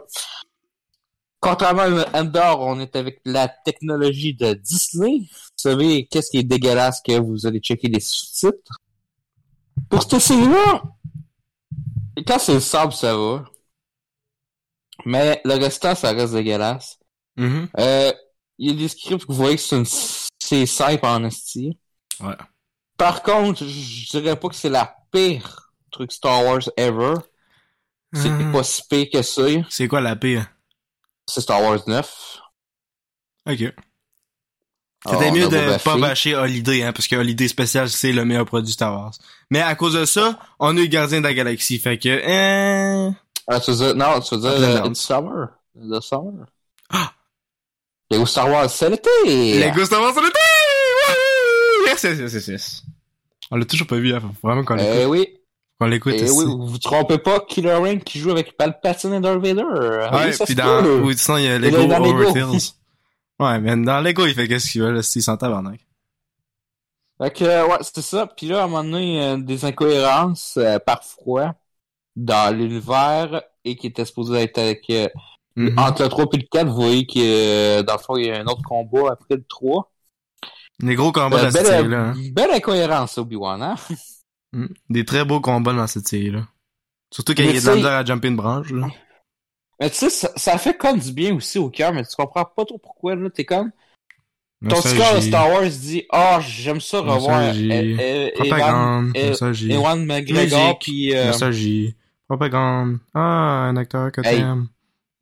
Contrairement à Endor, on est avec la technologie de Disney. Vous savez, qu'est-ce qui est dégueulasse que vous allez checker les sous-titres? Pour cette série-là, quand c'est le sable, ça va. Mais le restant, ça reste dégueulasse. Mhm. Euh, il y a des scripts que vous voyez que c'est une... c'est simple en esti. Ouais. Par contre, je dirais pas que c'est la pire truc Star Wars ever. C'est Hmm. pas si pire que ça. C'est quoi la pire? C'est Star Wars 9. Ok. C'était Alors, on mieux de pas bâcher Holiday, hein, parce que Holiday spécial, c'est le meilleur produit Star Wars. Mais à cause de ça, on a eu Gardien de la Galaxie, fait que, euh... Ah, tu veux dire, non, tu veux dire Upland euh. It's Summer. The Summer. Ah! Lego Star Wars, c'est l'été! Lego Star Wars, on était! Wouhou! Yes, yes, yes, yes, yes. On l'a toujours pas vu, hein, vraiment qu'on Eh l'écoute. oui, Qu'on l'écoute eh oui, vous vous trompez pas, Killer Rain qui joue avec Palpatine et Darth Vader. Ah Ouais, oui, se dans, ou sinon, il y a Lego. Overtales. Ouais, mais dans Lego, il fait qu'est-ce qu'il veut, là, s'il s'en tabarnak. Fait que, euh, ouais, c'était ça. Puis là, à un moment donné, euh, des incohérences, euh, parfois, dans l'univers, et qui était supposé être avec, euh, Mhm. entre le 3 et le 4, vous voyez que, euh, dans le fond, il y a un autre combat après le 3. Des gros combats Euh, dans cette série-là. hein. belle incohérence, Obi-Wan, hein? Mm. Des très beaux combats dans cette série-là. Surtout quand Mais il y a de la misère à jumper une branche, là. Mais tu sais, ça, ça fait comme du bien aussi au cœur, mais tu comprends pas trop pourquoi, là. T'es comme, ton cœur de Star Wars dit, ah, j'aime ça revoir Ewan, Propagande, euh, nostalgie. Ewan McGregor, Musique. puis euh, Nostalgie. Propagande. Ah, un acteur que Hey. t'aimes.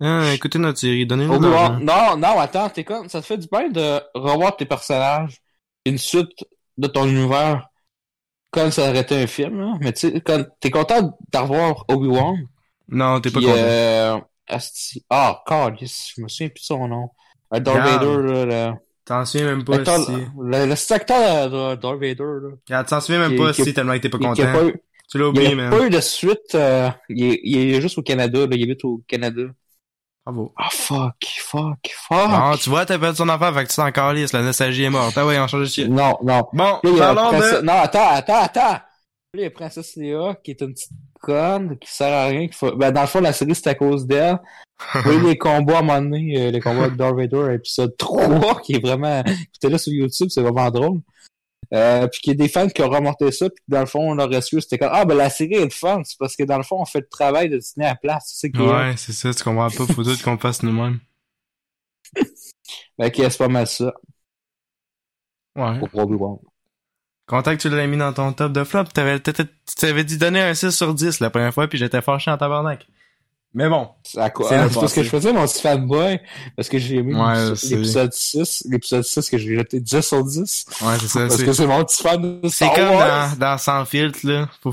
Ah, écoutez notre série, donnez-nous l'argent. Non, non, attends, t'es comme, ça te fait du bien de revoir tes personnages, une suite de ton univers, comme ça aurait été un film, là. Mais tu sais, quand t'es content de revoir Obi-Wan, Non, t'es pas content. euh, ah, God, je me souviens plus de son nom. Darth Regarde. Vader, là, le, T'en souviens même pas si... le, le, cet acteur de Darth Vader, là. T'en souviens même Qui- pas qui- si tellement que t'es pas a, content. pas eu- Tu l'as il y oublié, a man. pas eu de suite, euh, il, est, il est juste au Canada, là, il habite au Canada. Bravo. Ah, fuck, fuck, fuck. Non, tu vois, t'as perdu ton affaire, fait que tu t'en calisses, la nostalgie est morte. Ah ouais, on change de shit. Non, non. Bon, Là, il y a parlons Princesse- de... Non, attends, attends, attends! Là, il y a Princesse Léa, qui est une petite conne, qui sert à rien, qui faut... Ben, dans le fond, la série, c'est à cause d'elle. Voyez les combats, à un moment donné, euh, les combats avec Darth Vader, épisode 3, qui est vraiment... Écoutez là sur YouTube, c'est vraiment drôle. Euh, puis qu'il y a des fans qui ont remonté ça, puis dans le fond, on leur reçu, c'était comme, ah, ben, la série est fun, c'est parce que dans le fond, on fait le travail de Disney à la place, c'est ça qui est... Ouais, c'est ça, tu comprends pas, faut tout qu'on fasse nous-mêmes. Fait que c'est pas mal ça, Ouais. pour Obi-Wan. Content que tu l'aies mis dans ton top de flop, t'avais, tu t'avais dit donner un 6 sur 10 la première fois, puis j'étais fâché en tabarnak. Mais bon. C'est à quoi? C'est Ah, parce que je faisais mon petit fanboy, parce que j'ai aimé Ouais, l'épisode- c'est- l'épisode 6, l'épisode 6 que j'ai jeté 10 sur 10, Ouais, c'est ça. parce que c'est mon petit fan de c'est comme dans, dans Sans filtre, là. Faut,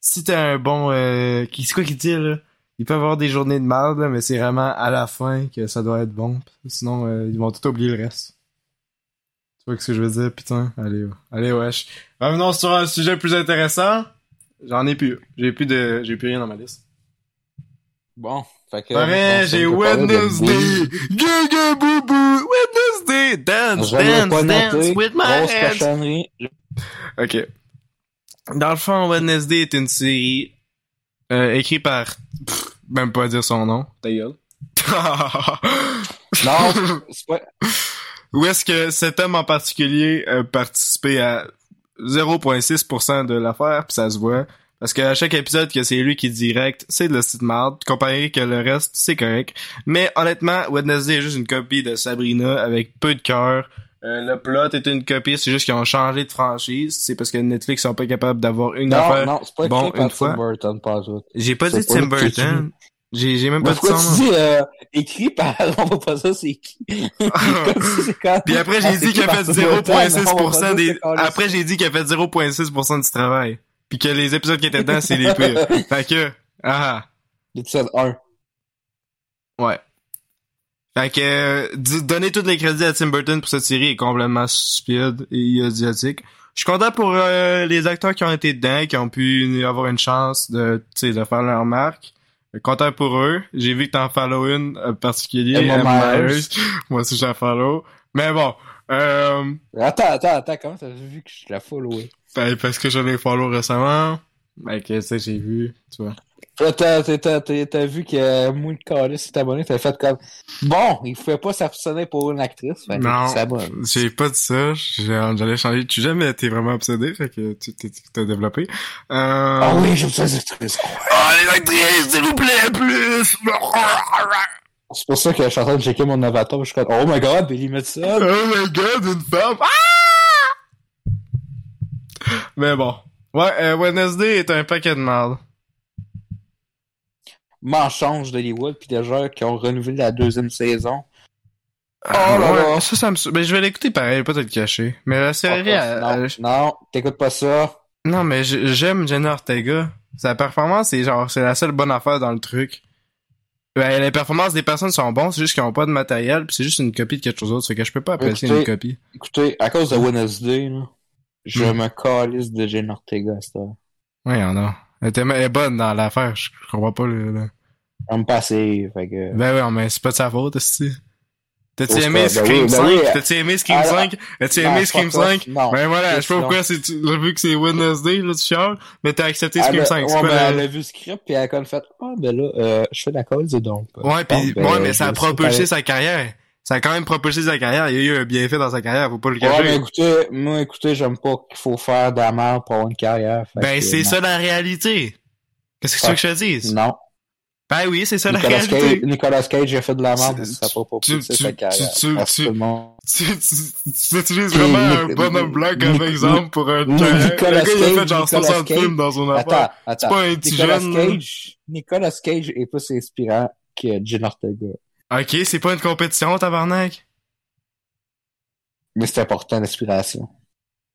si t'as un bon, euh, qui, c'est quoi qu'il dit, là? Il peut avoir des journées de merde, là, mais c'est vraiment à la fin que ça doit être bon. Sinon, euh, ils vont tout oublier le reste. Tu vois ce que je veux dire, putain? Allez, ouais. allez, wesh. Revenons sur un sujet plus intéressant. J'en ai plus. J'ai plus de, j'ai plus rien dans ma liste. Bon, fait que... Pareil, j'ai Wednesday. Gaga boubou. Wednesday. Dance, dance, dance with my hands. Ok. Dans le fond, Wednesday est une série euh, écrite par... Pff, même pas dire son nom. Ta gueule. Non, c'est pas... Où est-ce que cet homme en particulier a participé à 0.6% de l'affaire, puis ça se voit. Parce qu'à chaque épisode que c'est lui qui direct, c'est de la petite marde, comparé que le reste, c'est correct. Mais honnêtement, Wednesday est juste une copie de Sabrina avec peu de cœur. Euh, le plot est une copie, c'est juste qu'ils ont changé de franchise. C'est parce que Netflix sont pas capables d'avoir une Non, affaire. non, c'est pas bon, écrit par une fois. Tim Burton, pas. J'ai pas dit pas Tim. Burton. J'ai, j'ai même pas Mais son tu dis, euh, écrit par, on va pas ça, c'est qui? Quand- Puis après, j'ai Ah, dit qu'il a fait par Tim Burton, on va pas 0.6% dire des, après, j'ai dit qu'il a fait 0.6% du travail. Puis que les épisodes qui étaient dedans, c'est les pires. Fait que, ah, L'épisode 1. ouais. Fait que, euh, donner tous les crédits à Tim Burton pour cette série est complètement stupide et idiotique. Je suis content pour euh, les acteurs qui ont été dedans, qui ont pu avoir une chance de, tu sais, de faire leur marque. Euh, Content pour eux. J'ai vu que t'en follow une Myers. Myers. Moi aussi, j'en follow. Mais bon, euh, Attends, attends, attends, comment t'as vu que je la followé? Ben, parce que je l'ai follow récemment. Ben, que ça, j'ai vu, tu vois. T'as, t'as, t'as, t'as- t'as vu que moi, le calice s'est abonné, t'as fait comme, bon, il pouvait pas s'abstenir pour une actrice, fait Non. J'ai pas dit ça. J'allais changer. Tu jamais été vraiment obsédé, fait que tu t'es- t'as développé. Euh... Ah oui, j'aime ça, les actrices. Ah, les actrices, s'il vous plaît, plus! C'est pour ça que je suis en train de checker mon avatar, je suis comme, oh my god, Billy Madison. Oh my god, une femme! Ah! Mais bon. Ouais, euh, Wednesday est un paquet de merde. Mensonge d'Hollywood, puis déjà, qui ont renouvelé la deuxième saison. Oh là là ouais, là. Ça, ça me... Mais je vais l'écouter pareil, pas te le cacher. Mais la série, elle- non, elle- non, t'écoutes pas ça. Non, mais j'aime Jenna Ortega. Sa performance, c'est genre, c'est la seule bonne affaire dans le truc. Ben, les performances des personnes sont bonnes, c'est juste qu'ils ont pas de matériel, pis c'est juste une copie de quelque chose d'autre, fait que je peux pas apprécier Écoutez, une copie. Écoutez, à cause de Wednesday, là, je Hmm. me calisse de Jane Ortega à heure. Ouais, y'en a. Elle, était- elle est bonne dans l'affaire, je comprends pas le... le- me passait, fait que... Ben ouais, mais c'est pas de sa faute, aussi. T'as-tu aimé c'est- ben Scream oui, ben 5? oui. T'as-tu aimé Scream Ah, 5? As-tu non, aimé Scream off, 5? non. Ben voilà, je sais pas pourquoi c'est, vu que c'est Wednesday, là, tu chiales, mais t'as accepté Elle Scream a- 5, c'est ouais, mais la- elle a vu le script, puis elle a comme fait, ah, ben là, euh, je fais d'accord, dis donc. Ouais, pis, Bon, ben, ouais, mais ça a propulsé sa carrière. Ça a quand même propulsé sa carrière. Il y a eu un bienfait dans sa carrière, faut pas le Ouais, cacher. mais écoutez, moi, écoutez, j'aime pas qu'il faut faire de la merde pour avoir une carrière. ben, c'est ça la réalité. Qu'est-ce que tu veux que je te dise? Non. Ben oui, c'est ça la Cage, réalité. Nicolas Cage a fait de la merde, ça pas propulsé tu- sa carrière. tu- tu- tout le monde- Tu, tu, tu utilises vraiment un bonhomme blanc comme exemple pour un carrière. Nicolas il a fait Cage, genre Nicolas 60 Cage. films dans son affaire. Attends, attends. pas un petit Nicolas jeune. Cage, Nicolas Cage est plus inspirant que Jane Ortega. Ok, c'est pas une compétition, tabarnak? Mais c'est important, l'inspiration.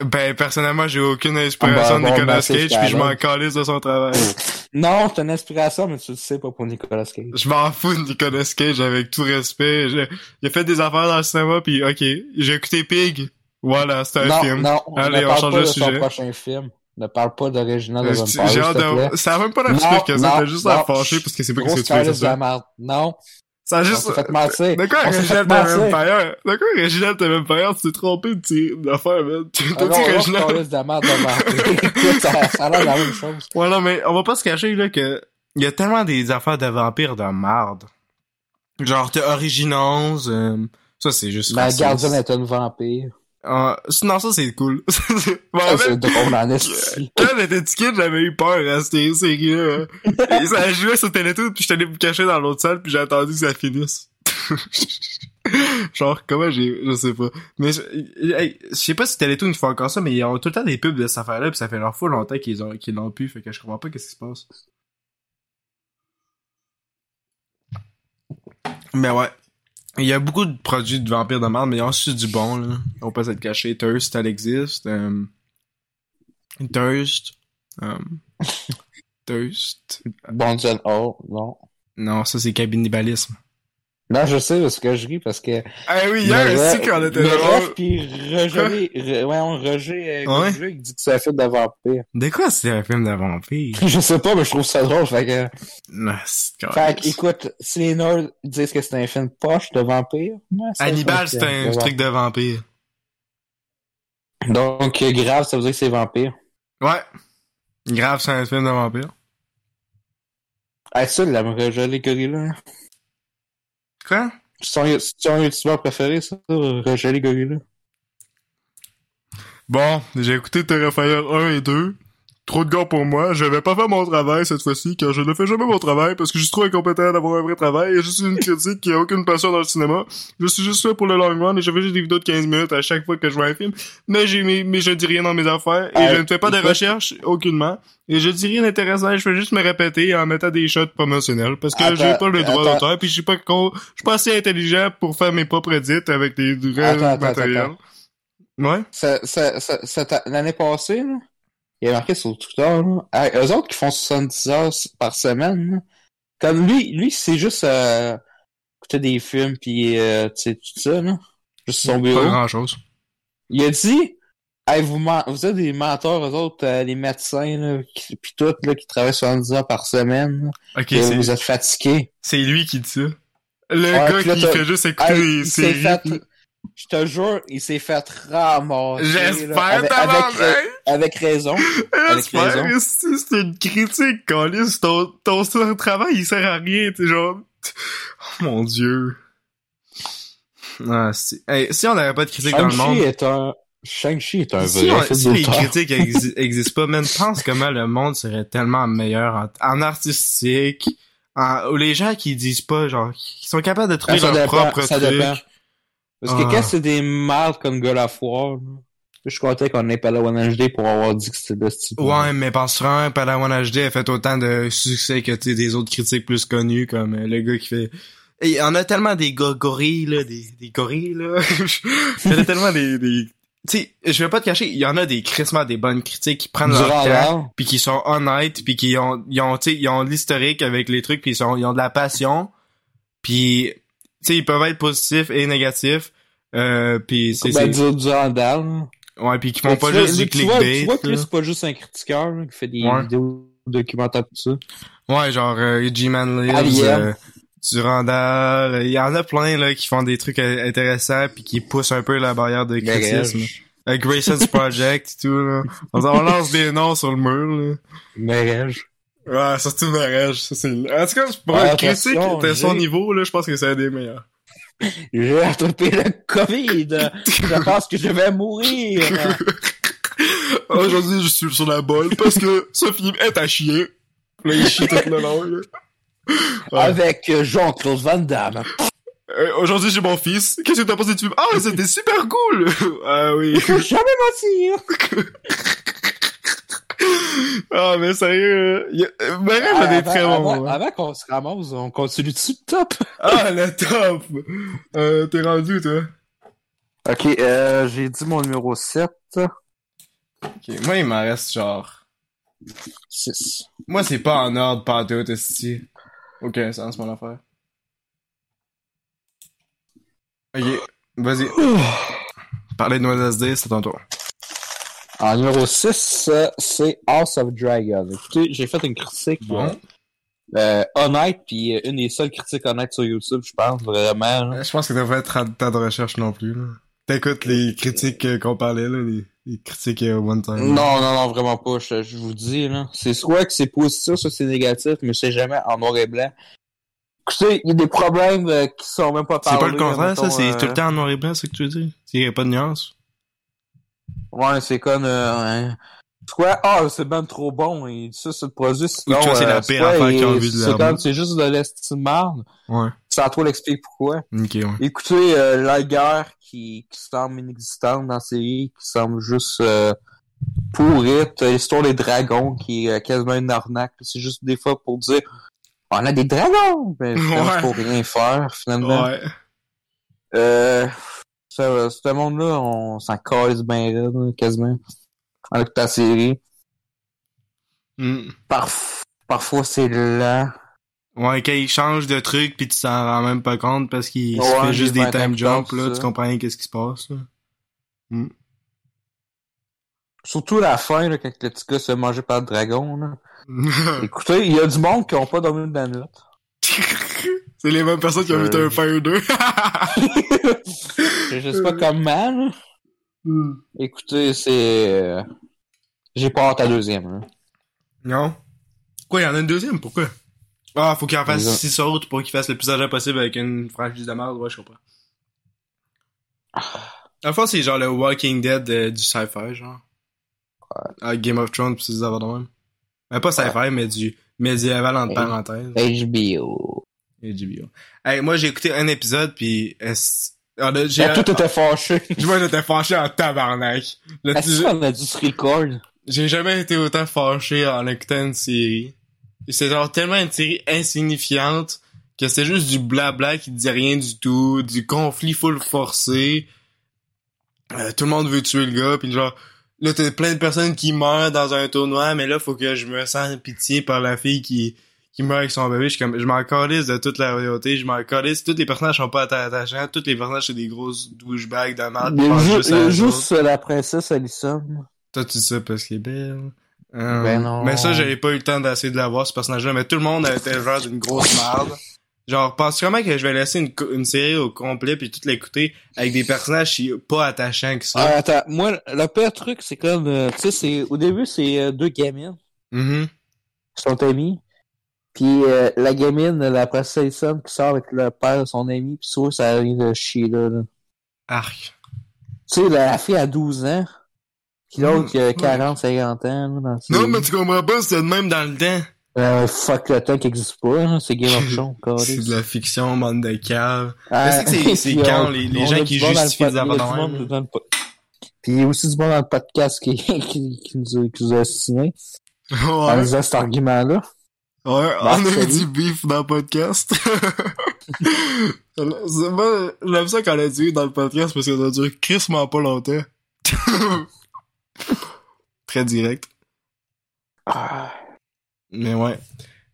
Ben, personnellement, j'ai aucune inspiration Ah, ben, de bon, Nicolas ben, c'est Cage, puis je m'en calisse de son travail. Non, c'est une inspiration, mais tu le sais pas pour Nicolas Cage. Je m'en fous de Nicolas Cage avec tout respect. Je- il a fait des affaires dans le cinéma, puis ok, j'ai écouté Pig. Voilà, c'était un non, film. non, on Allez, ne on parle change pas de de son sujet. prochain film. Ne parle pas d'Original Euh, de Vampire. Ça a même pas pire que ça, t'as juste non. fâché parce que c'est pas que c'est tué, ça. Non, Ça a on juste... s'est fait mentir. De quoi, On Reginald de. Vampire? De quoi, Reginald de Vampire? Tu t'es trompé de d'affaire, man. Ah t'as dit on Reginald. de merde de ça, ça a l'air la même chose. Ouais, non, mais on va pas se cacher, là, que il y a tellement des affaires de vampires de marde. Genre, t'as Originals, euh, ça, c'est juste Ma raciste. gardienne est un vampire. Ah, non, ça, c'est cool. Bon, fait, c'est drôle en quand j'étais petit kid, j'avais eu peur à cette série-là. Et ça jouait sur Télétoon, puis j'étais allé me cacher dans l'autre salle, puis j'ai attendu que ça finisse. Genre, comment j'ai... Je sais pas. Mais, je hey, je sais pas si Télétoon ils font encore ça, mais ils ont tout le temps des pubs de cette affaire-là, puis ça fait leur fou longtemps qu'ils ont, qu'ils l'ont pu, fait que je comprends pas qu'est-ce qui se passe. Mais ouais. Il y a beaucoup de produits de vampires de merde, mais il y a aussi du bon, là. On peut s'être caché. Thirst, elle existe. Euh, Thirst. Euh, Thirst. Bon John Oh, non. Non, ça c'est cannibalisme. Non, je sais parce que je ris parce que. Ah oui, hier, Le c'est ref- qu'on était le drôle. puis Roger, Re- ouais, on Roger, euh, Ouais. Roger, il dit que c'est un film de vampire. De quoi c'est un film de vampire? Je sais pas, mais je trouve ça drôle, fait que. Non, c'est Fait que, écoute, si les nerds disent que c'est un film poche de vampire, Hannibal, c'est un truc de vampire. Donc, euh, grave, ça veut dire que c'est vampire. Ouais. Grave, c'est un film de vampire. Ah, ça, la Roger les gorillas. hein. Quoi? C'est ton, youtubeur préféré, ça, Roger les gorillas. Bon, j'ai écouté Terrifier 1 et 2. Trop de gars pour moi. Je vais pas faire mon travail cette fois-ci, car je ne fais jamais mon travail parce que je suis trop incompétent d'avoir un vrai travail et je suis une critique qui a aucune passion dans le cinéma. Je suis juste là pour le long run et je fais juste des vidéos de 15 minutes à chaque fois que je vois un film. Mais j'ai mais, mais je dis rien dans mes affaires et Euh, je ne fais pas de recherche aucunement. Et je dis rien d'intéressant, je fais juste me répéter en mettant des shots promotionnels parce que j'ai pas le droit d'auteur puis je suis pas con, je suis pas assez intelligent pour faire mes propres edits avec des vrais matériels. Ouais. Ça, ça, ça, ça- l'année passée, là, il a marqué sur Twitter, là, ah, eux autres qui font 70 heures par semaine, là, comme lui, lui, c'est juste euh, écouter des films puis euh, tu sais, tout ça, là, juste son Pas bureau. grand chose. Il a dit, hey, vous, vous êtes des menteurs, eux autres, euh, les médecins, là, qui, pis tout, là, qui travaillent 70 heures par semaine, là, Ok, et vous êtes fatigués. C'est lui qui dit ça. Le Ouais, gars qui fait juste écouter Hey, s'est séries. fait, Je te jure, il s'est fait ramasser. là, J'espère, avec, avec, ra- avec raison. J'espère, si c'est une critique, Calis, ton, ton ton travail, il sert à rien, t'es genre... Oh mon dieu. Ah, si, hey, si on n'avait pas de critique dans le monde... Shang-Chi est un... Shang-Chi est un Si, vrai on- film si les critiques exi- existent pas, même pense comment le monde serait tellement meilleur en, en artistique, en, ou les gens qui disent pas, genre, qui sont capables de trouver ça leur dépend, propre ça truc. dépend. Parce que Ah. quand c'est des mardes comme of War, là, je suis content qu'on ait pas la One HD pour avoir dit que c'était de ce type. Ouais, mais penses-tu Padawan HD a fait autant de succès que des autres critiques plus connus, comme euh, le gars qui fait... Et en a tellement des gars gorilles, là, des, des gorilles, là. il y a tellement des... des... Tu sais, je vais pas te cacher, il y en a des crissement des bonnes critiques qui prennent leur Durant temps, l'art. puis qui sont honnêtes, puis qui ont, ils ont, ils ont l'historique avec les trucs, puis ils sont, ils ont de la passion, puis, tu sais, ils peuvent être positifs et négatifs, euh, puis c'est, Ben, du, du ouais, puis qui font pas juste du tu vois- clickbait. Tu vois que c'est pas juste un critiqueur là, qui fait des Ouais. vidéos documentaires tout ça. Ouais, genre euh, G-Man Lives, Alien. euh, Durandal, il y en a plein là qui font des trucs euh, intéressants puis qui poussent un peu la barrière de criticisme. Euh, Grayson's Project et tout là. On, on lance des noms sur le mur là. Ouais, surtout Marège, ça c'est. En tout cas, pour Ouais, un critique, t'as son niveau là, je pense que c'est un des meilleurs. J'ai attrapé le COVID. je pense que je vais mourir. Aujourd'hui, je suis sur la bolle parce que ce film est à chier. Là, il chie tout le long là. Ouais. Avec euh, Jean-Claude Van Damme. Euh, Aujourd'hui, j'ai mon fils. Qu'est-ce que t'as pensé du film? Ah, c'était super cool! ah oui. Jamais mentir. Ah, mais sérieux, il y a... euh, Ah, avant, très bons. avant, hein. avant qu'on se ramasse, on continue dessus le top. Ah, le top! Euh, t'es rendu, toi? Ok, euh, j'ai dit mon numéro 7. Ok, moi, il m'en reste genre... 6. Moi, c'est pas en ordre, pas tout, esti. Ok, ça c'est mon affaire. Ok, vas-y. Parler de Noël SD, c'est ton tour. En numéro 6, euh, c'est House of Dragon. Écoutez, j'ai fait une critique Bon. euh, euh, honnête, puis une des seules critiques honnêtes sur YouTube, je pense, vraiment. là. Je pense que t'as pas être temps de recherche non plus. T'écoutes les critiques qu'on parlait, là, les, les critiques one time. Non, non, non, vraiment pas, je, je vous dis, là. C'est soit que c'est positif, soit c'est négatif, mais c'est jamais en noir et blanc. Écoutez, il y a des problèmes euh, qui sont même pas C'est parlés. pas le contraire, ça? C'est euh, tout le temps en noir et blanc, c'est ce que tu veux dire? S'il y a pas de nuance? Ouais, c'est comme... Euh. Soit, ah, c'est ben trop bon, et ça, c'est le produit, sinon... vois, c'est la euh, pire affaire il- qu'ils ont vu de C'est comme, c'est juste de l'estime Ouais. sans trop l'expliquer pourquoi. Ok, ouais. Écoutez, euh, la guerre qui, qui semble inexistante dans la série, qui semble juste euh, pourrite, euh, l'histoire des dragons qui est euh, quasiment une arnaque. C'est juste des fois pour dire on a des dragons! Mais finalement, Ouais. pour rien faire, finalement. Ouais. Euh, ça, ce monde-là, on s'en calisse bien quasiment. Avec ta série. Hmm. Parf- parfois, c'est lent. Ouais, quand il change de truc pis tu t'en rends même pas compte parce qu'il Ouais, fait juste des des 20 time jumps, là, ça. tu comprends rien qu'est-ce qui se passe, là. Surtout la fin, là, quand le petit gars se fait manger par le dragon. Là. Écoutez, il y a du monde qui ont pas dormi de la nuit. C'est les mêmes personnes qui ont vu Euh. un Fire 2. Je sais pas comment. Hmm. Écoutez, c'est... euh, J'ai pas hâte à deuxième. Là. non? Quoi, il y en a une deuxième? Pourquoi? Ah, faut qu'il en fasse Déjà. six autres pour qu'il fasse le plus d'argent possible avec une franchise de merde, ouais, je comprends. En fait, c'est genre le Walking Dead euh, du sci-fi, genre. Ah, Game of Thrones pis ces affaires de même. Mais pas sci-fi, mais du médiéval entre parenthèses. HBO. HBO. Hey, moi, j'ai écouté un épisode, puis ah, là, j'ai... Ah, tout était fâché. Moi, j'étais fâché en tabarnak. Est-ce qu'on a dû se record? J'ai jamais été autant fâché en écoutant une série. C'est genre tellement une série insignifiante que c'est juste du blabla qui dit rien du tout, du conflit full forcé. Euh, tout le monde veut tuer le gars, puis genre là t'as plein de personnes qui meurent dans un tournoi, mais là faut que je me sente pitié par la fille qui qui meurt avec son bébé. Je suis comme je m'en calisse de toute la royauté, je m'en calisse. Tous les personnages sont pas atta- attachants, tous les personnages c'est des grosses douchebags de merde. Ju- juste il y à a eux juste autres. la princesse Alison. Toi, tu dis ça parce qu'il est belle. Euh, Ben non. Mais ça, j'avais pas eu le temps d'essayer de la voir, ce personnage-là. Mais tout le monde était genre d'une grosse merde. Genre, penses-tu vraiment que je vais laisser une, série au complet puis tout l'écouter avec des personnages pas attachants que ça? Ah, attends, moi, le pire truc, c'est comme, euh, tu sais, c'est, au début, c'est euh, deux gamines Mhm. qui sont amies. Puis euh, la gamine, la princesse Sam qui sort avec le père de son ami, puis soit ça arrive de chier là. là. Arc. Tu sais, la, la fille a 12 ans, puis l'autre Mm, qui a ouais. 40, 50 ans, là, dans Non, mais tu comprends pas, c'était de même dans le temps. Euh, fuck le temps qui existe pas, hein, c'est Game of Thrones, C'est de la fiction, bande de cave. Ah, c'est c'est- c'est quand les- les gens qui monde le justifient pod- des affaires il y a du de monde même, dans le pod- Puis il y a aussi du monde dans le podcast qui, qui, qui nous a, qui nous a assassiné en Ouais. disant cet argument-là. Ouais, Bah, on a eu du beef dans le podcast. C'est moi, j'aime ça quand on a dit dans le podcast parce que ça dure crissement pas longtemps. Très direct. Ah. Mais ouais.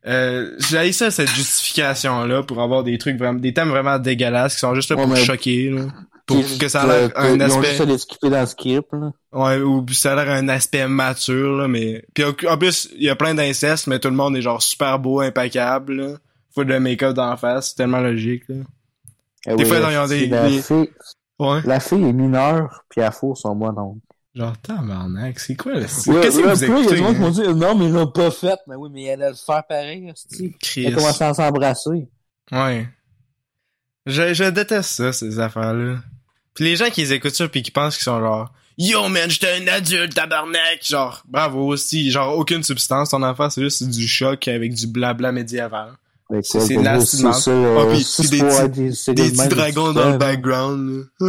Euh, j'ai ça, cette justification-là, pour avoir des trucs vraiment, des thèmes vraiment dégueulasses qui sont juste là Ouais, pour mais- choquer, là. Pour Puis, que ça a euh, l'air un Ils ont juste aspect, à dans le script, là. ouais, ou ça a l'air un aspect mature, là, mais, puis en plus, il y a plein d'inceste, mais tout le monde est genre super beau, impeccable, là. Faut de make-up d'en face, c'est tellement logique, là. Ah Des oui, fois, ils ont des- la, des- Fille, Ouais. la fille est mineure, puis elle faux son moi donc. Genre, tabarnak, c'est quoi, là? Qu'est-ce Ouais, que ouais, vous là, il y a écoutez, du monde qui m'ont dit, non, mais il l'a pas fait. Mais oui, mais elle allait le faire pareil, hostie. Chris. Elle a commencé à s'embrasser. Ouais. Je, je déteste ça, ces affaires-là. Les gens qui les écoutent ça pis qui pensent qu'ils sont genre Yo man, j'étais un adulte, tabarnak! Genre, bravo aussi. Genre, aucune substance, ton affaire, c'est juste du choc avec du blabla médiéval. C'est- c'est pour de la moi, ciment. C'est ça, euh, Ah, puis- c'est des petits- dragons dans le background. Ah.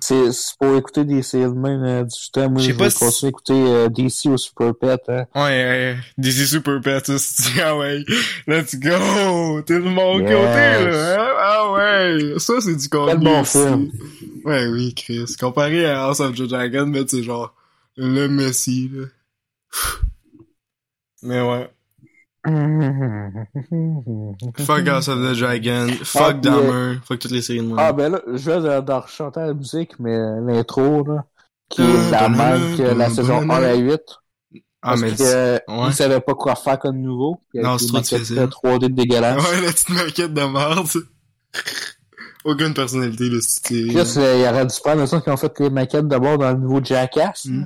C'est pour écouter des même euh, du temps. Moi, Je vais continuer à écouter euh, DC au Super Pet. Hein. Ouais, DC Super hostie. ah ouais. Let's go! T'es de mon côté, là, hein? Ah ouais! Ça, c'est du contenu bon film. Ouais, oui, Chris. Comparé à House of the Dragon, mais c'est genre le Messi, là. Mais ouais. Fuck House of the Dragon. Fuck Ah, Dahmer. Fuck toutes les séries de moi. Ah, ben là, je vais de rechanter la musique, mais l'intro, là, qui Euh, est la même que la saison 1 à 8. Ah, parce mais que, euh, ouais. ils savaient pas quoi faire comme nouveau. Non, c'est trop difficile. euh, 3D dégueulasses. Ouais, la petite maquette de merde. Aucune personnalité, style. Puis là, il aurait dû prendre son qu'ils ont fait les maquettes d'abord dans le nouveau Jackass. Mm.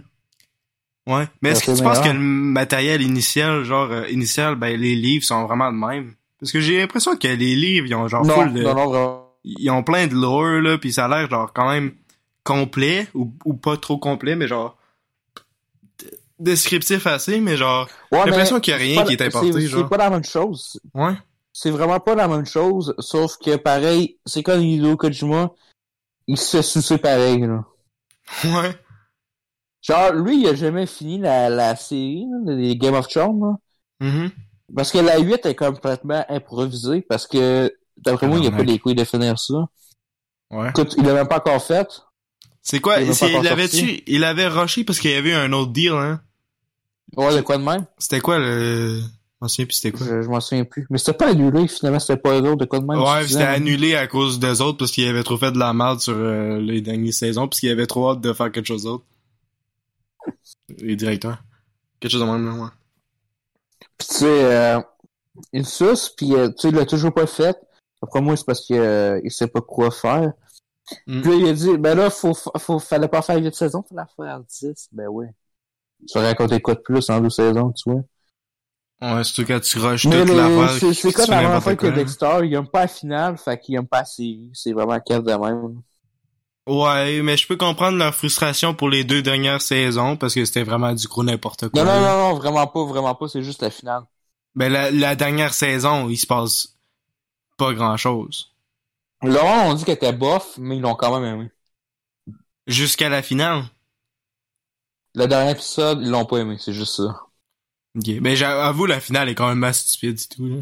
Ouais. Mais est-ce que tu penses que le matériel initial, genre, euh, initial, ben, les livres sont vraiment de même? Parce que j'ai l'impression que les livres, ils ont genre Non, full de... non, non, vraiment. ils ont plein de lore là puis ça a l'air genre quand même complet ou, ou pas trop complet mais genre descriptif assez mais genre Ouais, j'ai l'impression qu'il y a rien qui est importé c'est- genre C'est pas la même chose. ouais C'est vraiment pas la même chose, sauf que pareil, c'est comme Hideo Kojima, il se sucer pareil, là. ouais Genre, lui, il a jamais fini la, la série, les Game of Thrones, là. Mhm. Parce que la 8 est complètement improvisée, parce que, d'après moi, il a pas les couilles de finir ça. ouais Écoute, il l'a même pas encore fait. c'est quoi Il avait tu il avait rushé parce qu'il y avait un autre deal hein? Ouais, le quoi de même? c'était quoi le je m'en souviens plus c'était quoi Je, je m'en souviens plus. Mais c'était pas annulé, finalement, c'était pas eux autres, de quoi de même. Ouais, c'était hein? annulé à cause des autres parce qu'il avait trop fait de la merde sur euh, les dernières saisons parce qu'il avait trop hâte de faire quelque chose d'autre. Les directeurs. Quelque chose de même, là, ouais. Pis tu sais, euh, il suce, pis euh, tu sais, il l'a toujours pas fait. Après moi, c'est parce qu'il euh, il sait pas quoi faire. Mm. Puis là, il a dit, ben là, faut, faut, fallait pas faire 8 saisons, fallait faire 10. Ben oui. Tu raconter quoi de plus en deux saisons, tu vois? Ouais, surtout quand tu rushes toute l'affaire. c'est c'est puis comme la n'importe fois que. Dexter, il aime pas la finale, fait qu'il aime pas la série. C'est vraiment cave de même. Ouais, mais je peux comprendre leur frustration pour les deux dernières saisons parce que c'était vraiment du gros n'importe quoi. Non, non, non, non, vraiment pas, vraiment pas, c'est juste la finale. Ben, la, la dernière saison, il se passe pas grand chose. Laurent, on dit qu'elle était bof, mais ils l'ont quand même aimé. Jusqu'à la finale? Le dernier épisode, ils l'ont pas aimé, c'est juste ça. Ok. Ben, j'avoue, la finale est quand même assez stupide et tout, là.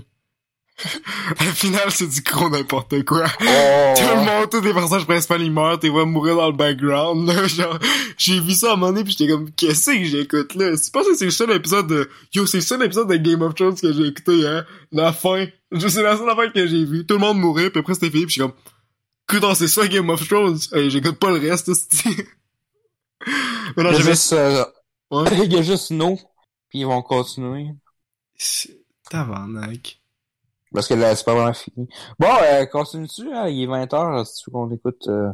La finale, c'est du gros n'importe quoi. Oh! Tout le monde, tous les personnages principaux, ils meurent, t'es vois mourir dans le background, là, genre, j'ai vu ça à un moment donné pis j'étais comme, qu'est-ce que j'écoute, là? C'est pas que c'est le seul épisode de, yo, c'est le seul épisode de Game of Thrones que j'ai écouté, hein? La fin. C'est la seule affaire que j'ai vue. Tout le monde mourait pis après c'était fini pis j'étais comme, écoute, c'est ça Game of Thrones. Hey, j'écoute pas le reste, c'est Mais non, il y a j'avais, juste, euh, ouais. il y a juste nous, puis ils vont continuer. Tabarnak. Parce que là, c'est pas vraiment fini. Bon, euh, continue-tu, hein? Il est 20h, si tu veux qu'on écoute euh,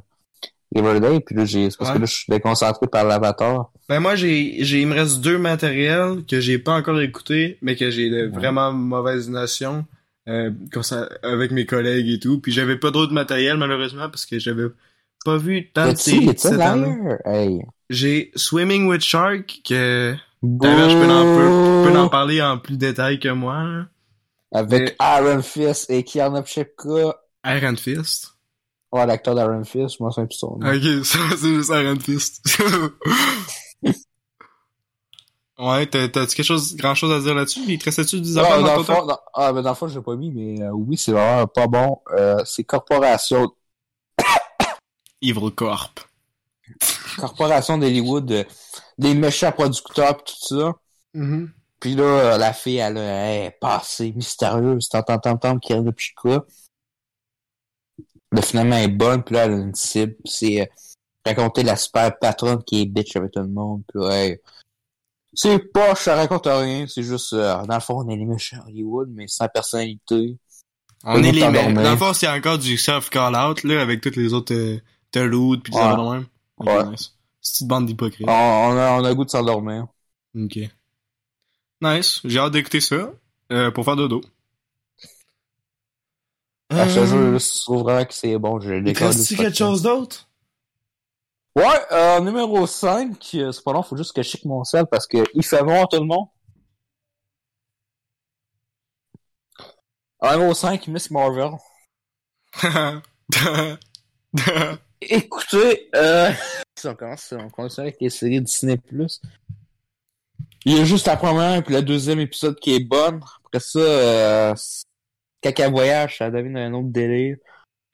Riverdale, puis là, j'ai, c'est parce Ouais. que là, je suis déconcentré par l'avatar. Ben moi j'ai j'ai il me reste deux matériels que j'ai pas encore écouté mais que j'ai de vraiment mauvaise notion euh, comme ça, avec mes collègues et tout puis j'avais pas d'autres matériel malheureusement parce que j'avais pas vu tant de séries cette année. Hey. J'ai Swimming with Shark que d'ailleurs je peux en, peux, peux en Bouh! parler en plus détail que moi là. Avec Mais- Aaron Fist et Kiana Pshepka. Iron Fist? Ouais, l'acteur d'Aaron Fist, moi, c'est un plus son nom. Ok, ça c'est juste Iron Fist. ouais, t'as- t'as-tu quelque chose, grand chose à dire là-dessus? Il te restait-tu des Ouais, affaires dans, dans le fond, dans- ah, ben dans le fond, je l'ai pas mis, mais euh, oui, c'est vraiment pas bon. Euh, c'est Corporation, Evil Corp. Corporation d'Hollywood, euh, des méchants producteurs pis tout ça. Mm-hmm. Puis là, euh, la fille, elle a elle est passée mystérieuse, tant tant tant tant qui de Pshika. Là, finalement, elle est bonne, puis là, elle a une cible. C'est euh, raconter la super patronne qui est bitch avec tout le monde. Puis hey, c'est pas, ça raconte rien, c'est juste, euh, dans le fond, on est les méchants Hollywood, mais sans personnalité. On est les mêmes. Dans le fond, c'est encore du self-call-out, là, avec toutes les autres, euh, pis des Ouais. même. Ouais. nice. C'est une petite bande d'hypocrites. On, on a, on a goût de s'endormir. Ok. Nice. J'ai hâte d'écouter ça, euh, pour faire dodo. À ce jeu, je trouve vraiment que c'est bon. Je décolle du quelque chose d'autre? Ouais, euh, numéro 5, euh, c'est pas long, faut juste que je check mon sel parce que il fait noir tout le monde. Euh, numéro 5, Miss Marvel. Écoutez, euh, si on commence, on commence avec les séries Disney+. Il y a juste la première puis le deuxième épisode qui est bonne. Après ça, euh, Caca Voyage, ça devient un autre délire.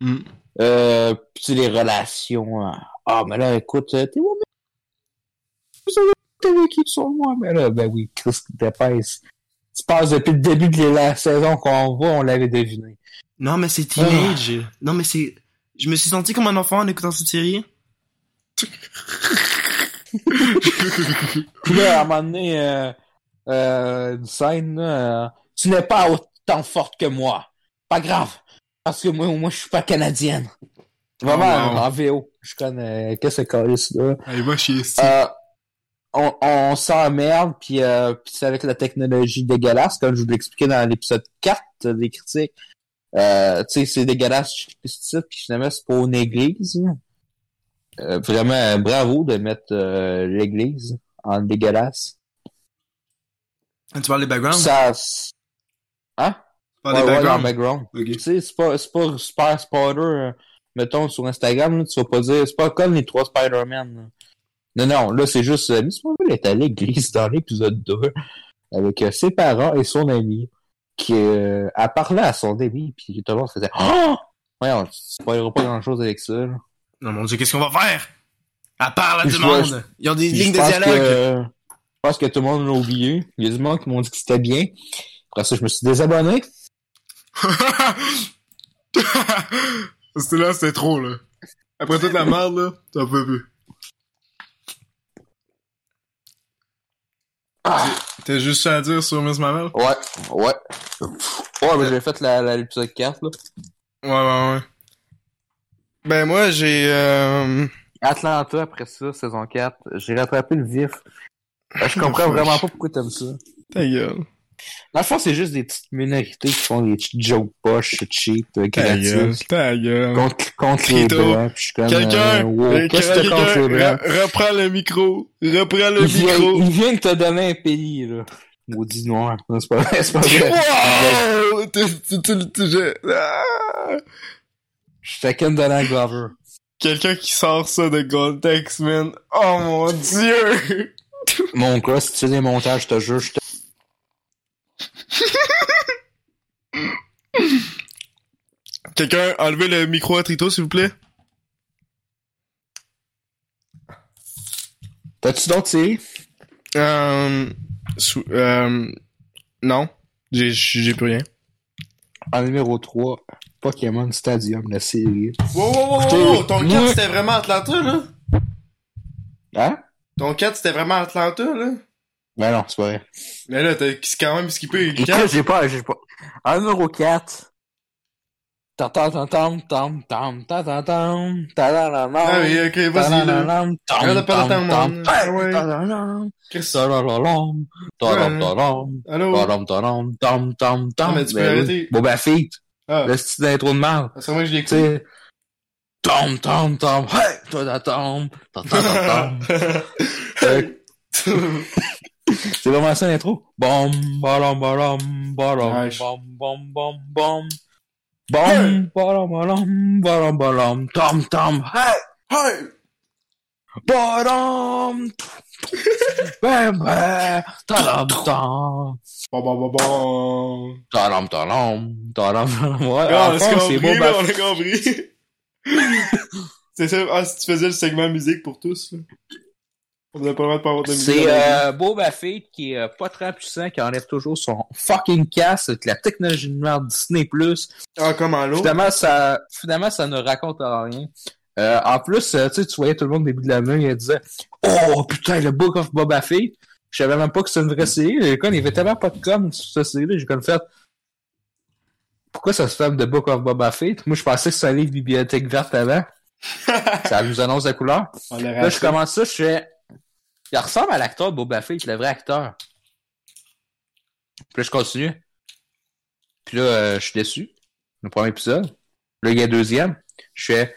Hmm. Euh, sais, les relations. euh, Ah, mais là, écoute, euh, t'es où, mais... T'es qui sur moi? Mais là, ben oui, Chris t'épaisse. Tu passes depuis le début de la saison qu'on voit, on l'avait deviné. Non, mais c'est teenage. Non, mais c'est... Je me suis senti comme un enfant en écoutant cette série. Puis là, à un moment donné, euh, euh, une scène, euh, tu n'es pas autant forte que moi. Pas grave. Parce que moi, moi, je suis pas canadienne. Vraiment, Oh, wow. en VO. Je connais, qu'est-ce que c'est là? Allez, va chier, ici. Euh, on, on s'emmerde, puis euh, puis c'est avec la technologie dégueulasse, comme je vous l'expliquais dans l'épisode 4 des critiques. Euh, tu sais, c'est dégueulasse, puis finalement, c'est pour une église. là. Euh, vraiment, euh, bravo de mettre euh, l'église en dégueulasse. Tu parles des backgrounds? Ça... Hein? Tu parles Ouais, des ouais, dans le backgrounds? background. Tu sais, c'est pas, pas super spoiler, euh, mettons, sur Instagram, là, tu vas pas dire, c'est pas comme les trois Spider-Man. Non, non, là, c'est juste, Miss Marvel est à l'église dans l'épisode 2, avec ses parents et son ami, qui, a parlé à son ami, puis tout le monde faisait, oh! Ouais, on spoilera pas grand chose avec ça, là. Non, mon dieu, qu'est-ce qu'on va faire? À part la Je demande. vois- Ils ont des lignes je de dialogue. que, je pense que tout le monde l'a oublié. Il y a du monde qui m'ont dit que c'était bien. Après ça, je me suis désabonné. c'était là, c'était trop, là. Après toute la merde, là, t'en peux plus. Ah! T'as juste ça à dire sur Miss Marvel? Ouais, ouais. Ouais, mais j'ai fait la, la- l'épisode 4, là. Ouais, ouais, ouais. Ben, moi, j'ai, euh... Atlanta, après ça, saison 4. J'ai rattrapé le vif. Euh, Je comprends vraiment pas pourquoi t'aimes ça. Ta gueule. Dans le fond, c'est juste des petites minorités qui font des petites jokes poches, cheap, euh, Ta gueule. créatives. Ta gueule. Contre, contre les blancs, puis je suis comme, Quelqu'un, euh, wow, euh, qu'est-ce que t'as contre les blancs? reprends le micro. Reprends le Il vient, micro. il vient de te donner un pays, là. Maudit noir. Non, c'est pas vrai, c'est pas vrai. Wow! Tu, tu, tu, tu, qu'une Donald Glover. Quelqu'un qui sort ça de contexte, man. Oh mon dieu! Mon gars, si tu fais des montages, je te jure, je te... Quelqu'un, enlevez le micro à Trito, s'il vous plaît. T'as-tu d'autres séries? Euh, sou- euh, non. J'ai, j'ai plus rien. En numéro 3, Pokémon Stadium, la série. Wow, wow, wow, wow. Ton 4, c'était vraiment Atlanta, là? Hein? Ton 4, c'était vraiment Atlanta, là? Ben non, c'est pas vrai. Mais là, t'as quand même skippé le 4. J'ai pas, j'ai pas. Un euro 4. Tam tam tam tam tam tam tam tam Ah oui, ok, vas-y. Là. Allô? Tam tam tam tam. Bon ben feat. Ah, le style d'intro de mal. c'est moi que je sais, tom tom tom, hey, tom tom tom tom tom tom. C'est vraiment ça l'intro. Bom, balom, balom, balom, bom, bom, bom, bom. Bom, balom, balom, balom, balom, tom, tom, hey, Hey! balom, bam, bam, talom, tom, Bon, bon, bon, bon. talom, talom, talom, talom. Ouais, Ah, en on a compris, là, on a compris. c'est ça, ah, si tu faisais le segment musique pour tous, là. On n'a pas le droit de pas avoir de musique. C'est euh, Boba Fett qui est euh, pas très puissant, qui enlève toujours son fucking casque avec la technologie de merde Disney+. Ah, comme en l'eau. Finalement, ça, finalement, ça ne raconte rien. Euh, en plus, tu sais, tu voyais tout le monde au début de la main, il disait « Oh, putain, le Book of Boba Fett! » Je savais même pas que c'était une vraie série. Il y avait tellement pas de com sur cette série-là, j'ai comme fait « Pourquoi ça se fait The Book of Boba Fett? » Moi, je pensais que c'était un livre bibliothèque verte avant. ça nous annonce la couleur. Là, je commence ça, je fais. Il ressemble à l'acteur de Boba Fett, le vrai acteur. Puis là, je continue. Puis là, euh, je suis déçu. Le premier épisode. Là, il y a le deuxième. Je fais.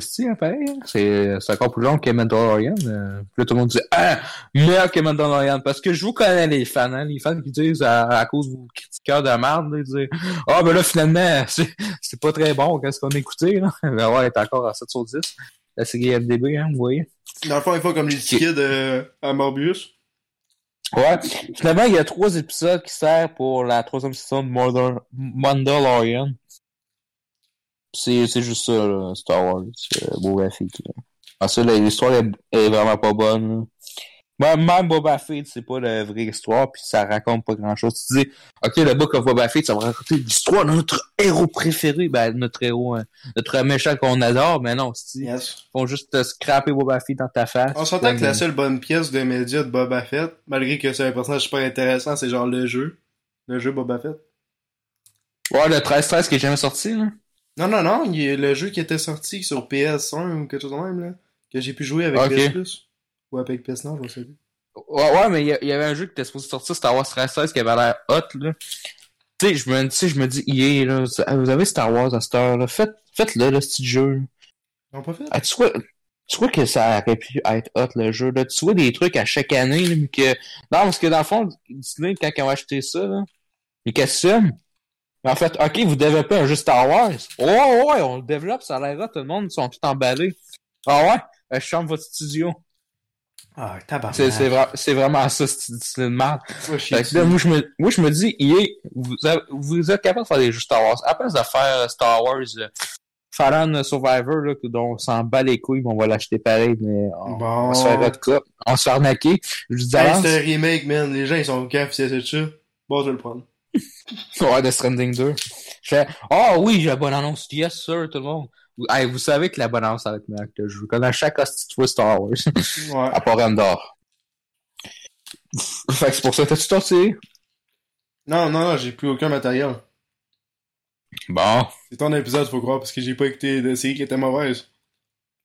C'est long, hein, pareil. hein. C'est encore plus long que Mandalorian. Euh, là, tout le monde dit Ah, meilleur que Mandalorian. Parce que je vous connais les fans, hein, les fans qui disent à, à cause de vos critiqueurs de merde, ils disent Ah, ben là, finalement, c'est pas très bon, qu'est-ce qu'on a écouté, là? Ben ouais, est encore à 7 sur 10. La série FDB, hein, vous voyez. Dans le fond, il faut comme les kids euh, à Morbius. Ouais. Finalement, il y a trois épisodes qui servent pour la troisième saison de Mandalorian. C'est, juste ça, là, Star Wars. Euh, Boba Fett. Là. Ah, ça, là, l'histoire est, est vraiment pas bonne. là. Même, Boba Fett, c'est pas la vraie histoire, puis ça raconte pas grand chose. Tu dis, ok, le book of Boba Fett, ça va raconter l'histoire de notre héros préféré, ben, notre héros, hein, notre méchant qu'on adore, mais non, c'est, ils font juste te scraper Boba Fett dans ta face. On s'entend que la seule bonne pièce de média de Boba Fett, malgré que c'est un personnage super intéressant, c'est genre le jeu. Le jeu Boba Fett. Ouais, le 13-13 qui est jamais sorti, là. Non, non, non, il y a le jeu qui était sorti sur PS1 ou quelque chose de même, là. Que j'ai pu jouer avec. PS Plus. Ou avec PS Nord, je sais plus. Ouais, ouais, mais il y, avait un jeu qui était supposé sortir, Star Wars 13 qui avait l'air hot, là. Tu sais, je me, je me dis, EA, là, vous avez Star Wars à cette heure, là, faites, faites-le, le petit jeu. Ont pas fait? Ah, tu vois, tu vois que ça aurait pu être hot, le jeu, là. Tu vois des trucs à chaque année, là, mais que, non, parce que dans le fond, Disney, quand ils ont acheté ça, là, ils s'assument. Mais en fait, ok, vous développez un jeu Star Wars. Oh, ouais, on le développe, ça a l'air tout le monde, ils sont tous emballés. Ah ouais, euh, je chante votre studio. Ah, tabarnak. C'est, c'est, vra- c'est vraiment ça, c'est une merde. Fait là, moi, je me, moi, je me dis, EA, vous, avez- vous êtes capable de faire des jeux Star Wars. À place de faire euh, Star Wars, euh, Fallen Survivor, là, dont on s'en bat les couilles, mais on va l'acheter pareil, mais on, Bon. on va se faire votre cas. On se faire arnaquer. Je vous dis Hey, c'est un remake, man. Les gens, ils sont si c'est ça. Bon, je vais le prendre. Ouais, de Stranding 2. Je fais, oh oui, j'ai la bonne annonce. Yes, sir, tout le monde. Vous, hey, vous savez que la bonne annonce, que le jeu. Comme à chaque hostie de Star Wars. Ouais. à part Endor. fait que c'est pour ça que t'as-tu sorti? Non, non, non, j'ai plus aucun matériel. Bon. C'est ton épisode, faut croire, parce que j'ai pas écouté de série qui était mauvaise.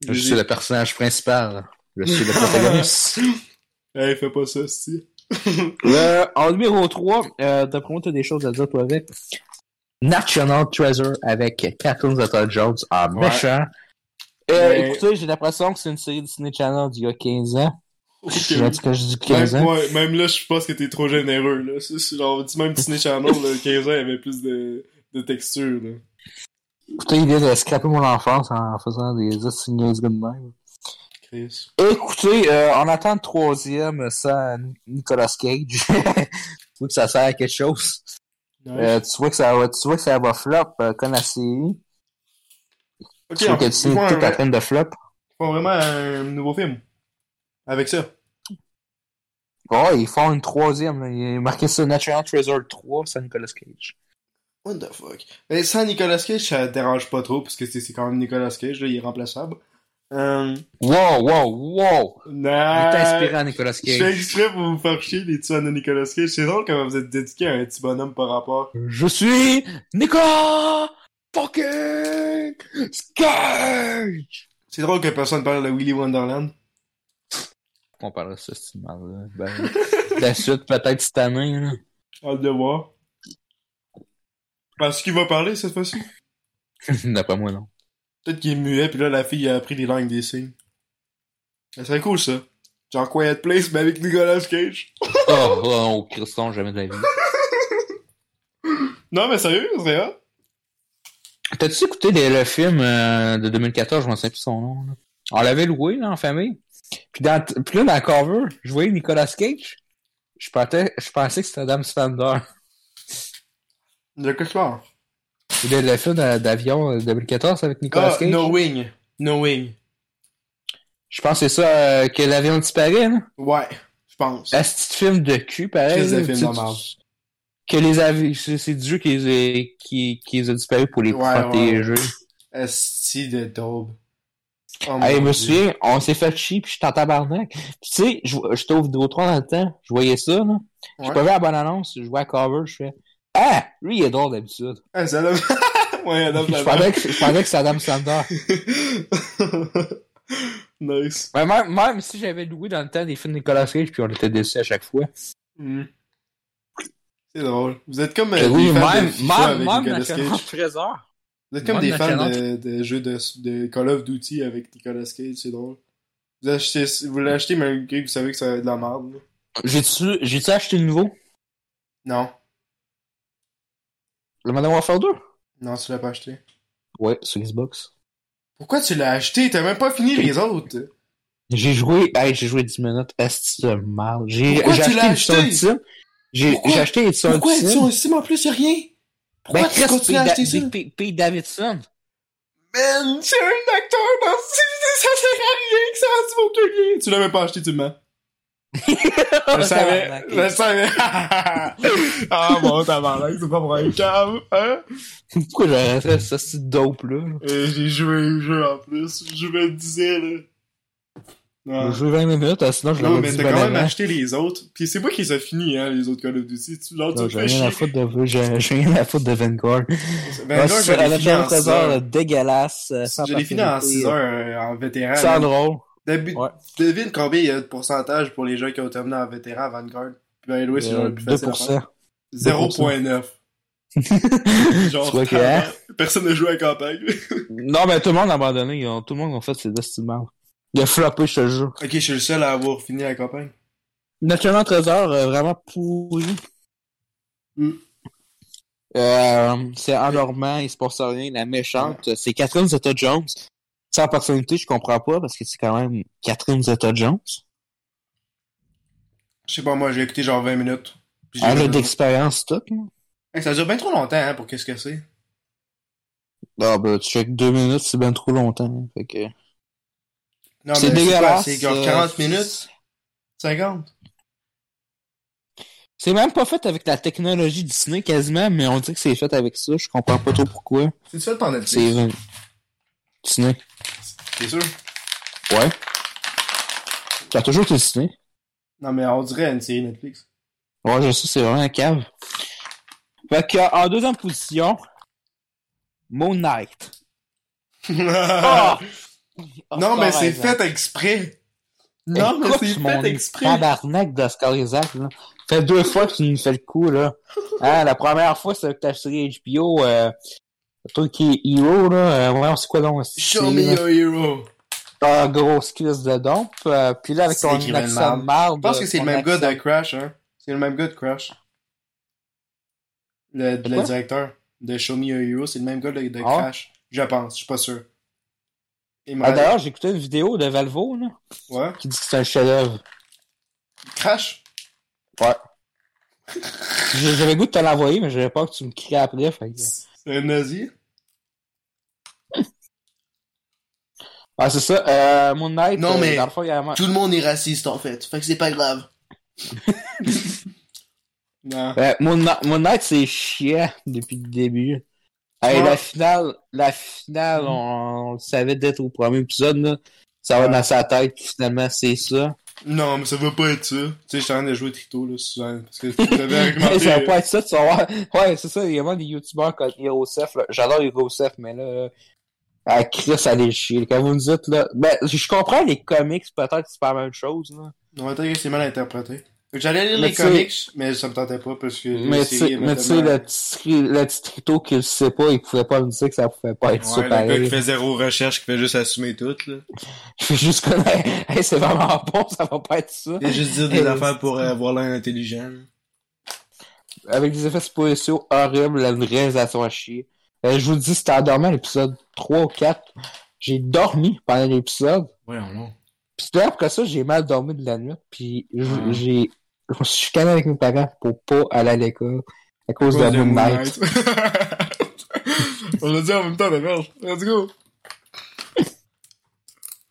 Je suis le personnage principal. Je suis le protagoniste. Hey, fais pas ça, si. Euh, en numéro 3, euh, d'après moi, t'as des choses à dire, toi, avec. National Treasure avec Cartoons of Jones en Ouais. méchant. Euh, Mais- Écoutez, j'ai l'impression que c'est une série Disney Channel d'il y a 15 ans. Ok. Je dis que je dis 15 Même, ans? ouais, même là, je pense que t'es trop généreux, là. C'est, c'est genre, dis même Disney Channel, là, 15 ans, il y avait plus de, de texture, là. Écoutez, il vient de scraper mon enfance en faisant des assignés de même. Chris. Écoutez, euh, on attend le troisième sans Nicolas Cage. tu vois que ça sert à quelque chose. Nice. Euh, tu vois que ça va, tu vois que ça va flop euh, comme la série. ok, tu vois que c'est font, tout un, à peine de flop. ils font vraiment un nouveau film. Avec ça. Oh, ils font une troisième. Là. Il est marqué sur Natural Treasure 3 sans Nicolas Cage. What the fuck? Mais sans Nicolas Cage, ça te dérange pas trop, parce que c'est, c'est quand même Nicolas Cage, là, il est remplaçable. Euh, Wow, wow, wow! Est nah. inspirant, Nicolas Je fais Cage. exprès pour vous faire chier les tueurs de Nicolas Cage. C'est drôle comment vous êtes dédié à un petit bonhomme par rapport. Je suis Nicolas fucking Cage! C'est drôle que personne parle de Willy Wonderland. On parlera de ça, c'est mal, là. Ben, la suite, peut-être cette année, là. Hâte de voir. Parce qu'il va parler cette fois-ci. D'après moi, non. Peut-être qu'il est muet, puis là, la fille a appris les langues des signes. Ça serait cool, ça. Genre Quiet Place, mais avec Nicolas Cage. Oh, oh, oh, Christon, jamais de la vie. Non, mais sérieux, serait hot. T'as-tu écouté le, le film euh, de 2014, je m'en sais plus son nom, là. On l'avait loué, là, en famille. Puis, dans, puis là, dans le cover, je voyais Nicolas Cage. Je pensais, je pensais que c'était Adam Sandler. De quoi tu parles? Le, le film d'a- d'avion euh, 2014 avec Nicolas Ah, Cage? Knowing. Knowing. Je pense que c'est ça euh, que l'avion disparaît, là. Ouais, je pense. Un petit film de cul, pareil. Là, film tu- merde. Que les avions, c'est Dieu qui les a, qui, qui les a disparus pour les Ouais, ouais, protéger. Esti de daube. Oh, Hey, je me souviens, on s'est fait chier pis j'étais en tabarnak. Pis tu sais, je- j'étais au vidéo 3 dans le temps, je voyais ça, là. Je Ouais. pas vu la bonne annonce, je vois à cover, je fais, ah, lui, il est drôle d'habitude. Ah, ça l'a... ouais, Adam je pensais que, je pensais que c'était Adam Sandler. nice. Mais même, même si j'avais loué dans le temps des films de Nicolas Cage puis on était déçus à chaque fois. Hmm. C'est drôle. Vous êtes comme euh, oui, des fans même, de FIFA même, avec même Nicolas National Cage. Trésor. Vous êtes comme même des fans de, de jeux de, de Call of Duty avec Nicolas Cage, c'est drôle. Vous achetez, vous l'achetez malgré que vous savez que ça va être de la merde. là. J'ai-tu, j'ai-tu acheté le nouveau? Non. Le Modern Warfare 2? Non, tu l'as pas acheté. Ouais, sur Xbox. Pourquoi tu l'as acheté? T'as même pas fini les autres. J'ai joué, hey, j'ai joué 10 minutes. Est-ce de mal? J'ai, Pourquoi acheté l'édition ultime. J'ai, Pourquoi? acheté l'édition Pourquoi ultime. édition Steam en plus, y'a rien? Pourquoi Ben, tu continues à acheter ça? Da- P. P. Davidson. Man, c'est un acteur dans ce ça sert à rien que ça aucun lien. Tu l'as même pas acheté, tu me mens. Je le savais, je le savais. ah bon, t'as mal, c'est pas pour un cave, hein? Pourquoi j'aurais fait ça, c'est dope, là? Euh, j'ai joué au jeu en plus, je me le disais, là. Non, J'ai joué 20 minutes, hein, sinon je non l'aurais mais dit t'as ben quand même acheté les autres. Pis c'est moi qui les a finis, hein, les autres Call of Duty. Tu, genre, tu Non, fais rien à foutre de j'ai j'ai rien à foutre de Vanguard. C'est je l'ai fini un en 6 trésor heures. euh, dégueulasse. euh, Je l'ai fini en personnalité, 6 heures euh, en vétéran. Sans drôle. Ouais. Devine combien il y a de pourcentage pour les gens qui ont terminé en vétéran à Vanguard? Puis ben, Louis, c'est genre Euh, le plus facile à faire. 2%. 0.9. Genre, hein? personne n'a joué à la campagne. Non, mais tout le monde a abandonné. ils ont- Tout le monde a fait ses destins. Il a floppé, je te jure. ok, je suis le seul à avoir fini la campagne. National Trésor, euh, vraiment pourri. Mm. Euh, c'est en normand, il se passe rien. La méchante, c'est Catherine Zeta-Jones. Sans personnalité, je comprends pas, parce que c'est quand même Catherine Zeta-Jones. Je sais pas, moi, j'ai écouté genre 20 minutes. Elle a d'expérience, là. Hey, ça dure bien trop longtemps, hein, pour qu'est-ce que c'est. Ah, ben, tu check deux minutes, c'est bien trop longtemps. hein. Fait que... Non, C'est mais c'est quoi, dégueulasse. C'est genre euh, 40 minutes? 50? C'est même pas fait avec la technologie Disney quasiment, mais on dit que c'est fait avec ça. Je comprends pas trop pourquoi. C'est le temps Netflix? Disney. C'est sûr? Ouais. A toujours été Disney. Non, mais on dirait une série Netflix. Ouais, je sais, c'est vraiment un cave. Fait que, en deuxième position, Moon Knight. Ah! non, mais c'est fait exprès. Non, mais c'est mon fait exprès. Tabarnak d'Oscar Isaac, là. fait deux fois que tu nous fais le coup, là. Hein, la première fois, c'est avec ta série HBO, euh, truc qui est Hero, là. Euh, ouais, on sait quoi donc? c'est- Show me your hero. Ah, grosse crise de dompe. Euh, puis là, avec C'est ton accent de marde. Je pense que c'est le même gars de Crash, hein. C'est le même gars de Crash. Le, De le directeur de Show Me Your Hero, c'est le même gars de, de Ah. Crash. Je pense, je suis pas sûr. Ah, d'ailleurs, j'ai écouté une vidéo de Valvo, là, Ouais. qui dit que c'est un chef-d'œuvre. Crash? Ouais. J'avais goût de te l'envoyer, mais j'avais peur que tu me cries après, fait que... C'est un nazi? Ah, c'est ça, euh, Moon Knight, Non, euh, mais- dans le fond, il y a un- Tout le monde est raciste, en fait. Fait que c'est pas grave. non. Euh, Moon, Knight- Moon Knight, c'est chiant depuis le début. Hey, la finale, la finale, on, on le savait d'être au premier épisode, là. Ça va dans sa tête, puis finalement, c'est ça. Non, mais ça va pas être ça. Tu sais, je suis en train de jouer Trito, là, souvent. Parce que tu avais argumenté. ça va pas être ça, tu vas voir. Ouais, c'est ça, il y a vraiment des youtubeurs comme Hirosef, là. J'adore Hirosef, mais là, à Chris, allez chier. Quand vous me dites, là, ben, je comprends les comics, peut-être, c'est pas la même chose, là. Non, peut-être que c'est mal interprété. J'allais lire Mais les comics, mais ça me tentait pas parce que Mais tu sais, est mais tu sais, maintenant- le petit, le petit trito qui le sait pas, il pouvait pas me dire que ça pouvait pas être ça Ouais, le gars qui fait zéro recherche, qui fait juste assumer tout, là. Je fais juste connaître, hey, c'est vraiment bon, ça va pas être ça. Il a juste dire des affaires pour avoir l'air intelligent. Avec des effets spéciaux horribles, la réalisation à chier. Euh, je vous le dis, c'était endormi à l'épisode 3 ou 4. J'ai dormi pendant l'épisode. Ouais, non. Puis là, après ça, j'ai mal dormi de la nuit. Puis Ah. j'ai... Je me suis chicané avec mes parents pour pas aller à l'école à cause de Moon Knight. On l'a dit en même temps, la merde. Let's go.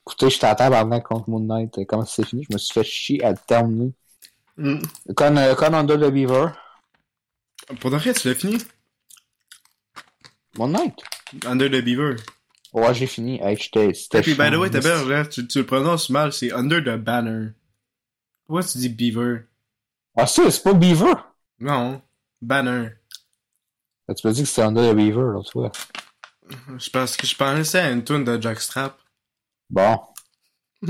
Écoutez, je t'attends avant contre Moon Knight. Comment c'est fini? Je me suis fait chier à le terminer. Mm. Con, euh, Con Under the Beaver. Pour de vrai, tu l'as fini? Moon Knight? Under the Beaver. Ouais, j'ai fini. Hey, Et puis, by the way, t'as bien, tu, tu le prononces mal, c'est Under the Banner. Pourquoi tu dis Beaver? Ah, ça, c'est pas Beaver? Non. Banner. Ah, Tu m'as dit que c'était Under the Beaver, là, tu vois. Je pense que je pensais à une tune de Jackstrap. Bon.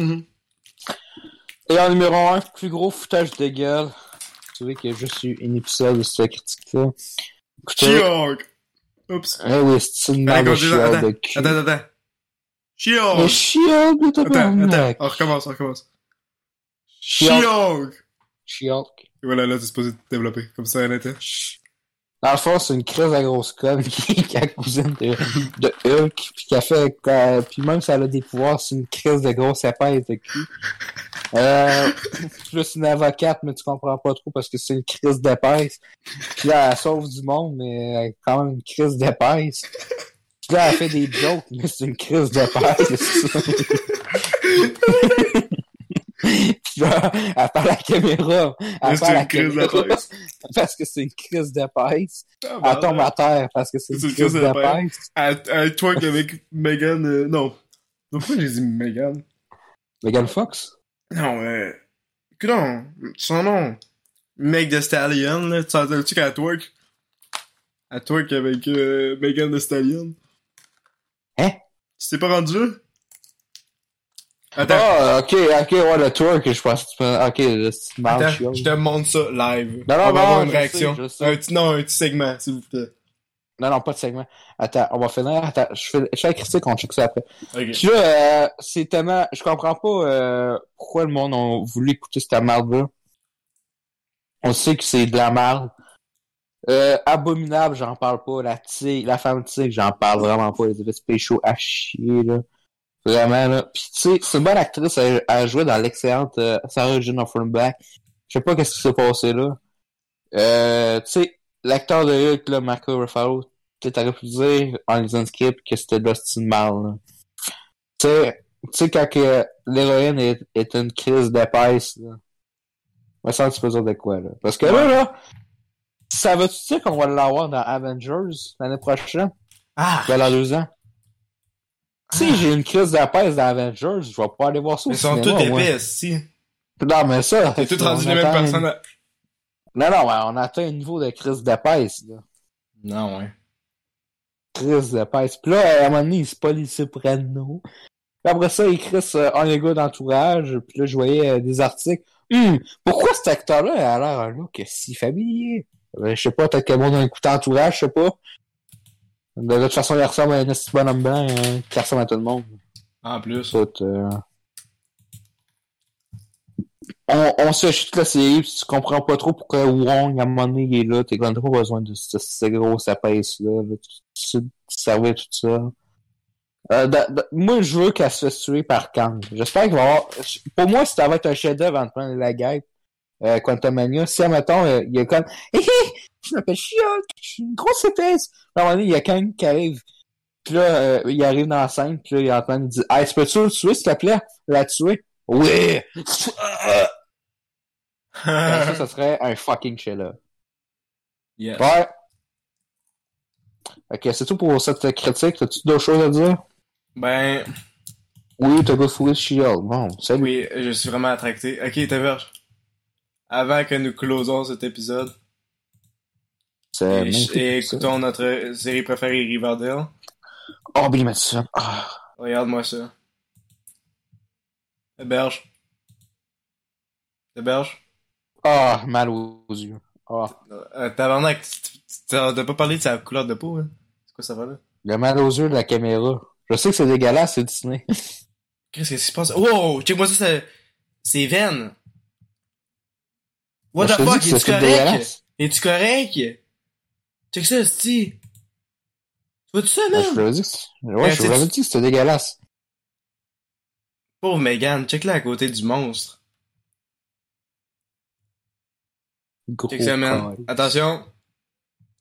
Et en numéro 1, plus gros foutage de gueule. Tu vois qu'il y a juste eu un épisode de cette critique-là. She-Hulk! Oups. eh oui, c'est une merde de attends, de cul. Attends, attends. Le She-Hulk! chial de Attends, attends. On recommence, on recommence. She-Hulk. She-Hulk! Et voilà, là, t'es supposé te développer. Comme ça, elle était. Dans le fond, c'est une crise à grosse conne qui est la cousine de, de Hulk, puis qui a fait, qu'elle- puis même si elle a des pouvoirs, c'est une crise de grosse épaisse de cul. Euh, plus une avocate, mais tu comprends pas trop parce que c'est une crise d'épaisse. Puis là, elle sauve du monde, mais elle a quand même une crise d'épaisse. Puis là, elle fait des jokes, mais c'est une crise d'épaisse. Elle parle à la caméra. Elle à la une crise de caméra parce que c'est une crise d'épaisse. Ah, Elle bah, tombe à terre parce que c'est une une crise crise d'épaisse. d'épaisse. Elle, elle twerk avec Megan, euh, non. Pourquoi j'ai dit Megan? Megan Fox? Non, mais. Non. Son nom. Meg de Stallion, là. Tu entends-tu qu'elle twerk? Elle twerk avec euh, Megan de Stallion? Hein? Tu t'es pas rendu là? Attends. Ah, ok, ok, ouais, le tour que je pense que tu peux... Ok, Attends, je te montre ça live. Non, non, on va non, avoir une sais, réaction. sais. Un petit, non, un petit segment, s'il vous plaît. Non, non, pas de segment. Attends, on va finir. Attends, je fais, je fais la critique, on check ça après. Ok. Puis là, euh, c'est tellement... Je comprends pas euh, pourquoi le monde a voulu écouter cette merde-là. On sait que c'est de la merde. Euh, abominable, j'en parle pas. La tigre, la femme tigre, j'en parle vraiment pas. Les effets spéciaux à chier, là. Vraiment, là. Puis, tu sais, c'est une bonne actrice à, à jouer dans l'excellente euh, Sarah Jane Offenbach. Je sais pas qu'est-ce qui s'est passé là. Euh, tu sais, l'acteur de Hulk, là, Marco Ruffalo, t'aurais pu dire en lisant le script que c'était de mal. Tu sais, tu sais, quand que l'héroïne est, est une crise d'épaisse, là. Semble que tu peux dire de quoi, là? Parce que là, là, ça veut-tu dire qu'on va l'avoir dans Avengers l'année prochaine? Ah! Ben, dans deux ans? Si j'ai une crise d'épaisse dans Avengers, je vais pas aller voir ça au Ils sont tous épais, si. Non, mais ça... T'es tous on rendus les mêmes une- personnes. Non, non, mais on atteint un niveau de crise d'épaisse, là. Non, ouais. Crise d'épaisse. Puis là, à un moment donné, il se pas les Soprano. Puis après ça, il crisse euh, un gars d'entourage. Puis là, je voyais euh, des articles. Hum, pourquoi cet acteur-là a l'air un look si familier? Ben, je sais pas, peut-être que moi, d'un coup d'entourage, je sais pas. De toute façon, il ressemble à un petit bonhomme blanc euh, qui ressemble à tout le monde. En plus. Euh, on, on se chute la série, tu comprends pas trop pourquoi Wong, à un moment donné, il est là. T'es quand même pas besoin de ce, ce gros sapin-là. Là. Tu, tu, tu servais tout ça? Euh, da- da- moi, je veux qu'elle se fasse tuer par Kang. J'espère qu'il va avoir... Pour moi, ça va être un chef-d'œuvre en prendre la guêpe. Euh, Quantumania. Si, admettons, euh, il y a comme... Hé hé! Je m'appelle She-Hulk! Je suis une grosse épaisse! À un moment donné, il y a Kang qui arrive. Puis là, euh, il arrive dans la scène, puis là, il est en train de dire Hey, tu peux-tu le tuer, s'il te plaît? La tuer? Oui! Ben, ça, ça serait un fucking chef-là. yes. Ouais. Ok, c'est tout pour cette critique. T'as-tu d'autres choses à dire? Ben, Oui, t'as Good Shield. Bon, salut. oui, je suis vraiment attracté. Ok, Taverge. Avant que nous closons cet épisode et, écoutons notre série préférée Riverdale, Oh, Billy Madison. Ah. regarde-moi ça. Héberge. Héberge. Ah, mal aux yeux. Ah. Euh, tabarnak, t'as pas parlé de sa couleur de peau, hein? C'est quoi ça va là? Le mal aux yeux de la caméra. Je sais que c'est dégueulasse, c'est Disney. Qu'est-ce qui se passe? Wow! Check-moi ça, c'est... C'est veine! What Je the fuck? Es-tu c'est correct? Es-tu correct? Check ça, sti! Tu vois-tu ça, Ben, je man? l'avais dit que c'est- Ben, Ouais, je l'avais dit que c'était dégueulasse. Pauvre Megan, check là à côté du monstre. Gros Check ça, man. Attention.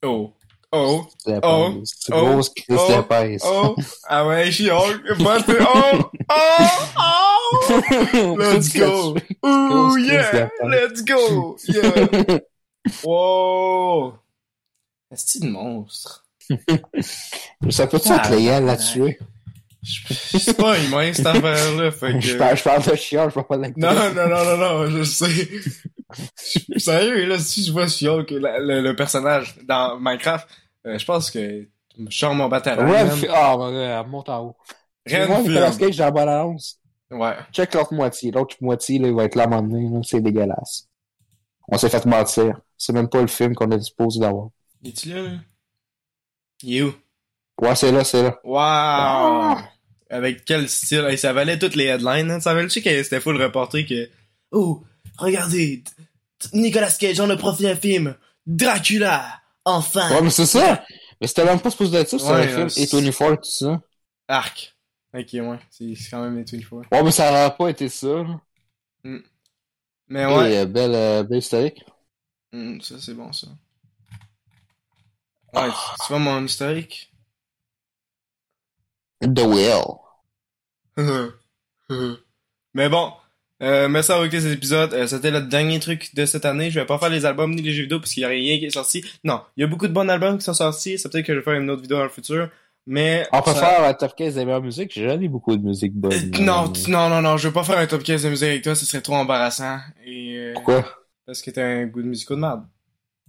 Oh. Oh. Oh. Oh. grosse Oh. d'épaisse. Oh. Ah ouais, je suis c'est Oh. Oh. Oh. Let's go. Ooh, yeah. Let's go. Yeah. Wow. Est-ce que de monstre? Ça peut-tu être légal là-dessus? Je je pas, m'a cette affaire-là, fait que... Je parle, je parle de chien, je parle pas d'acteur. Non, non, non, non, non, je sais. Sérieux, là, si je vois She-Hulk, la- le, le personnage dans Minecraft, euh, je pense que je sors mon bataillon. Renfield. Ah, euh, monte en haut. C'est moi, Nicolas Renfield. Cage dans la annonce. Ouais. Check l'autre moitié. L'autre moitié, là, il va être là à un moment. C'est dégueulasse. On s'est fait mentir. C'est même pas le film qu'on est supposé d'avoir. Es-tu là, là? Il est où? Ouais, c'est là, c'est là. Wow! Ah! Avec quel style? Hey, ça valait toutes les headlines, hein? Ça valait-tu que c'était full reporté que... Oh, regardez! Nicolas Cage dans le prochain film! Dracula! Enfin! Ouais, mais c'est ça! Mais c'était même pas supposé d'être ça, c'était Ouais, un film euh, c'est- A24, tout ça. Arc! Ok, ouais. C'est quand même les 24. Ouais, mais ça aurait pas été ça, là. Mais ouais. Et, euh, belle, euh, belle historique. Hmm, ça, c'est bon, ça. Ouais, tu- tu vois mon historique? The Whale. Mais bon, euh, merci d'avoir écouté cet épisode. Euh, C'était le dernier truc de cette année. Je vais pas faire les albums ni les jeux vidéo parce qu'il y a rien qui est sorti. Non, il y a beaucoup de bons albums qui sont sortis. C'est peut-être que je vais faire une autre vidéo dans le futur. Mais... On peut ça- faire un top 15 des meilleures musiques. J'ai jamais beaucoup de musique bonne. Euh, non, non, non, non, je vais pas faire un top 15 de musique avec toi, ce serait trop embarrassant. Et, euh, Pourquoi? parce que t'as un goût de musique de merde.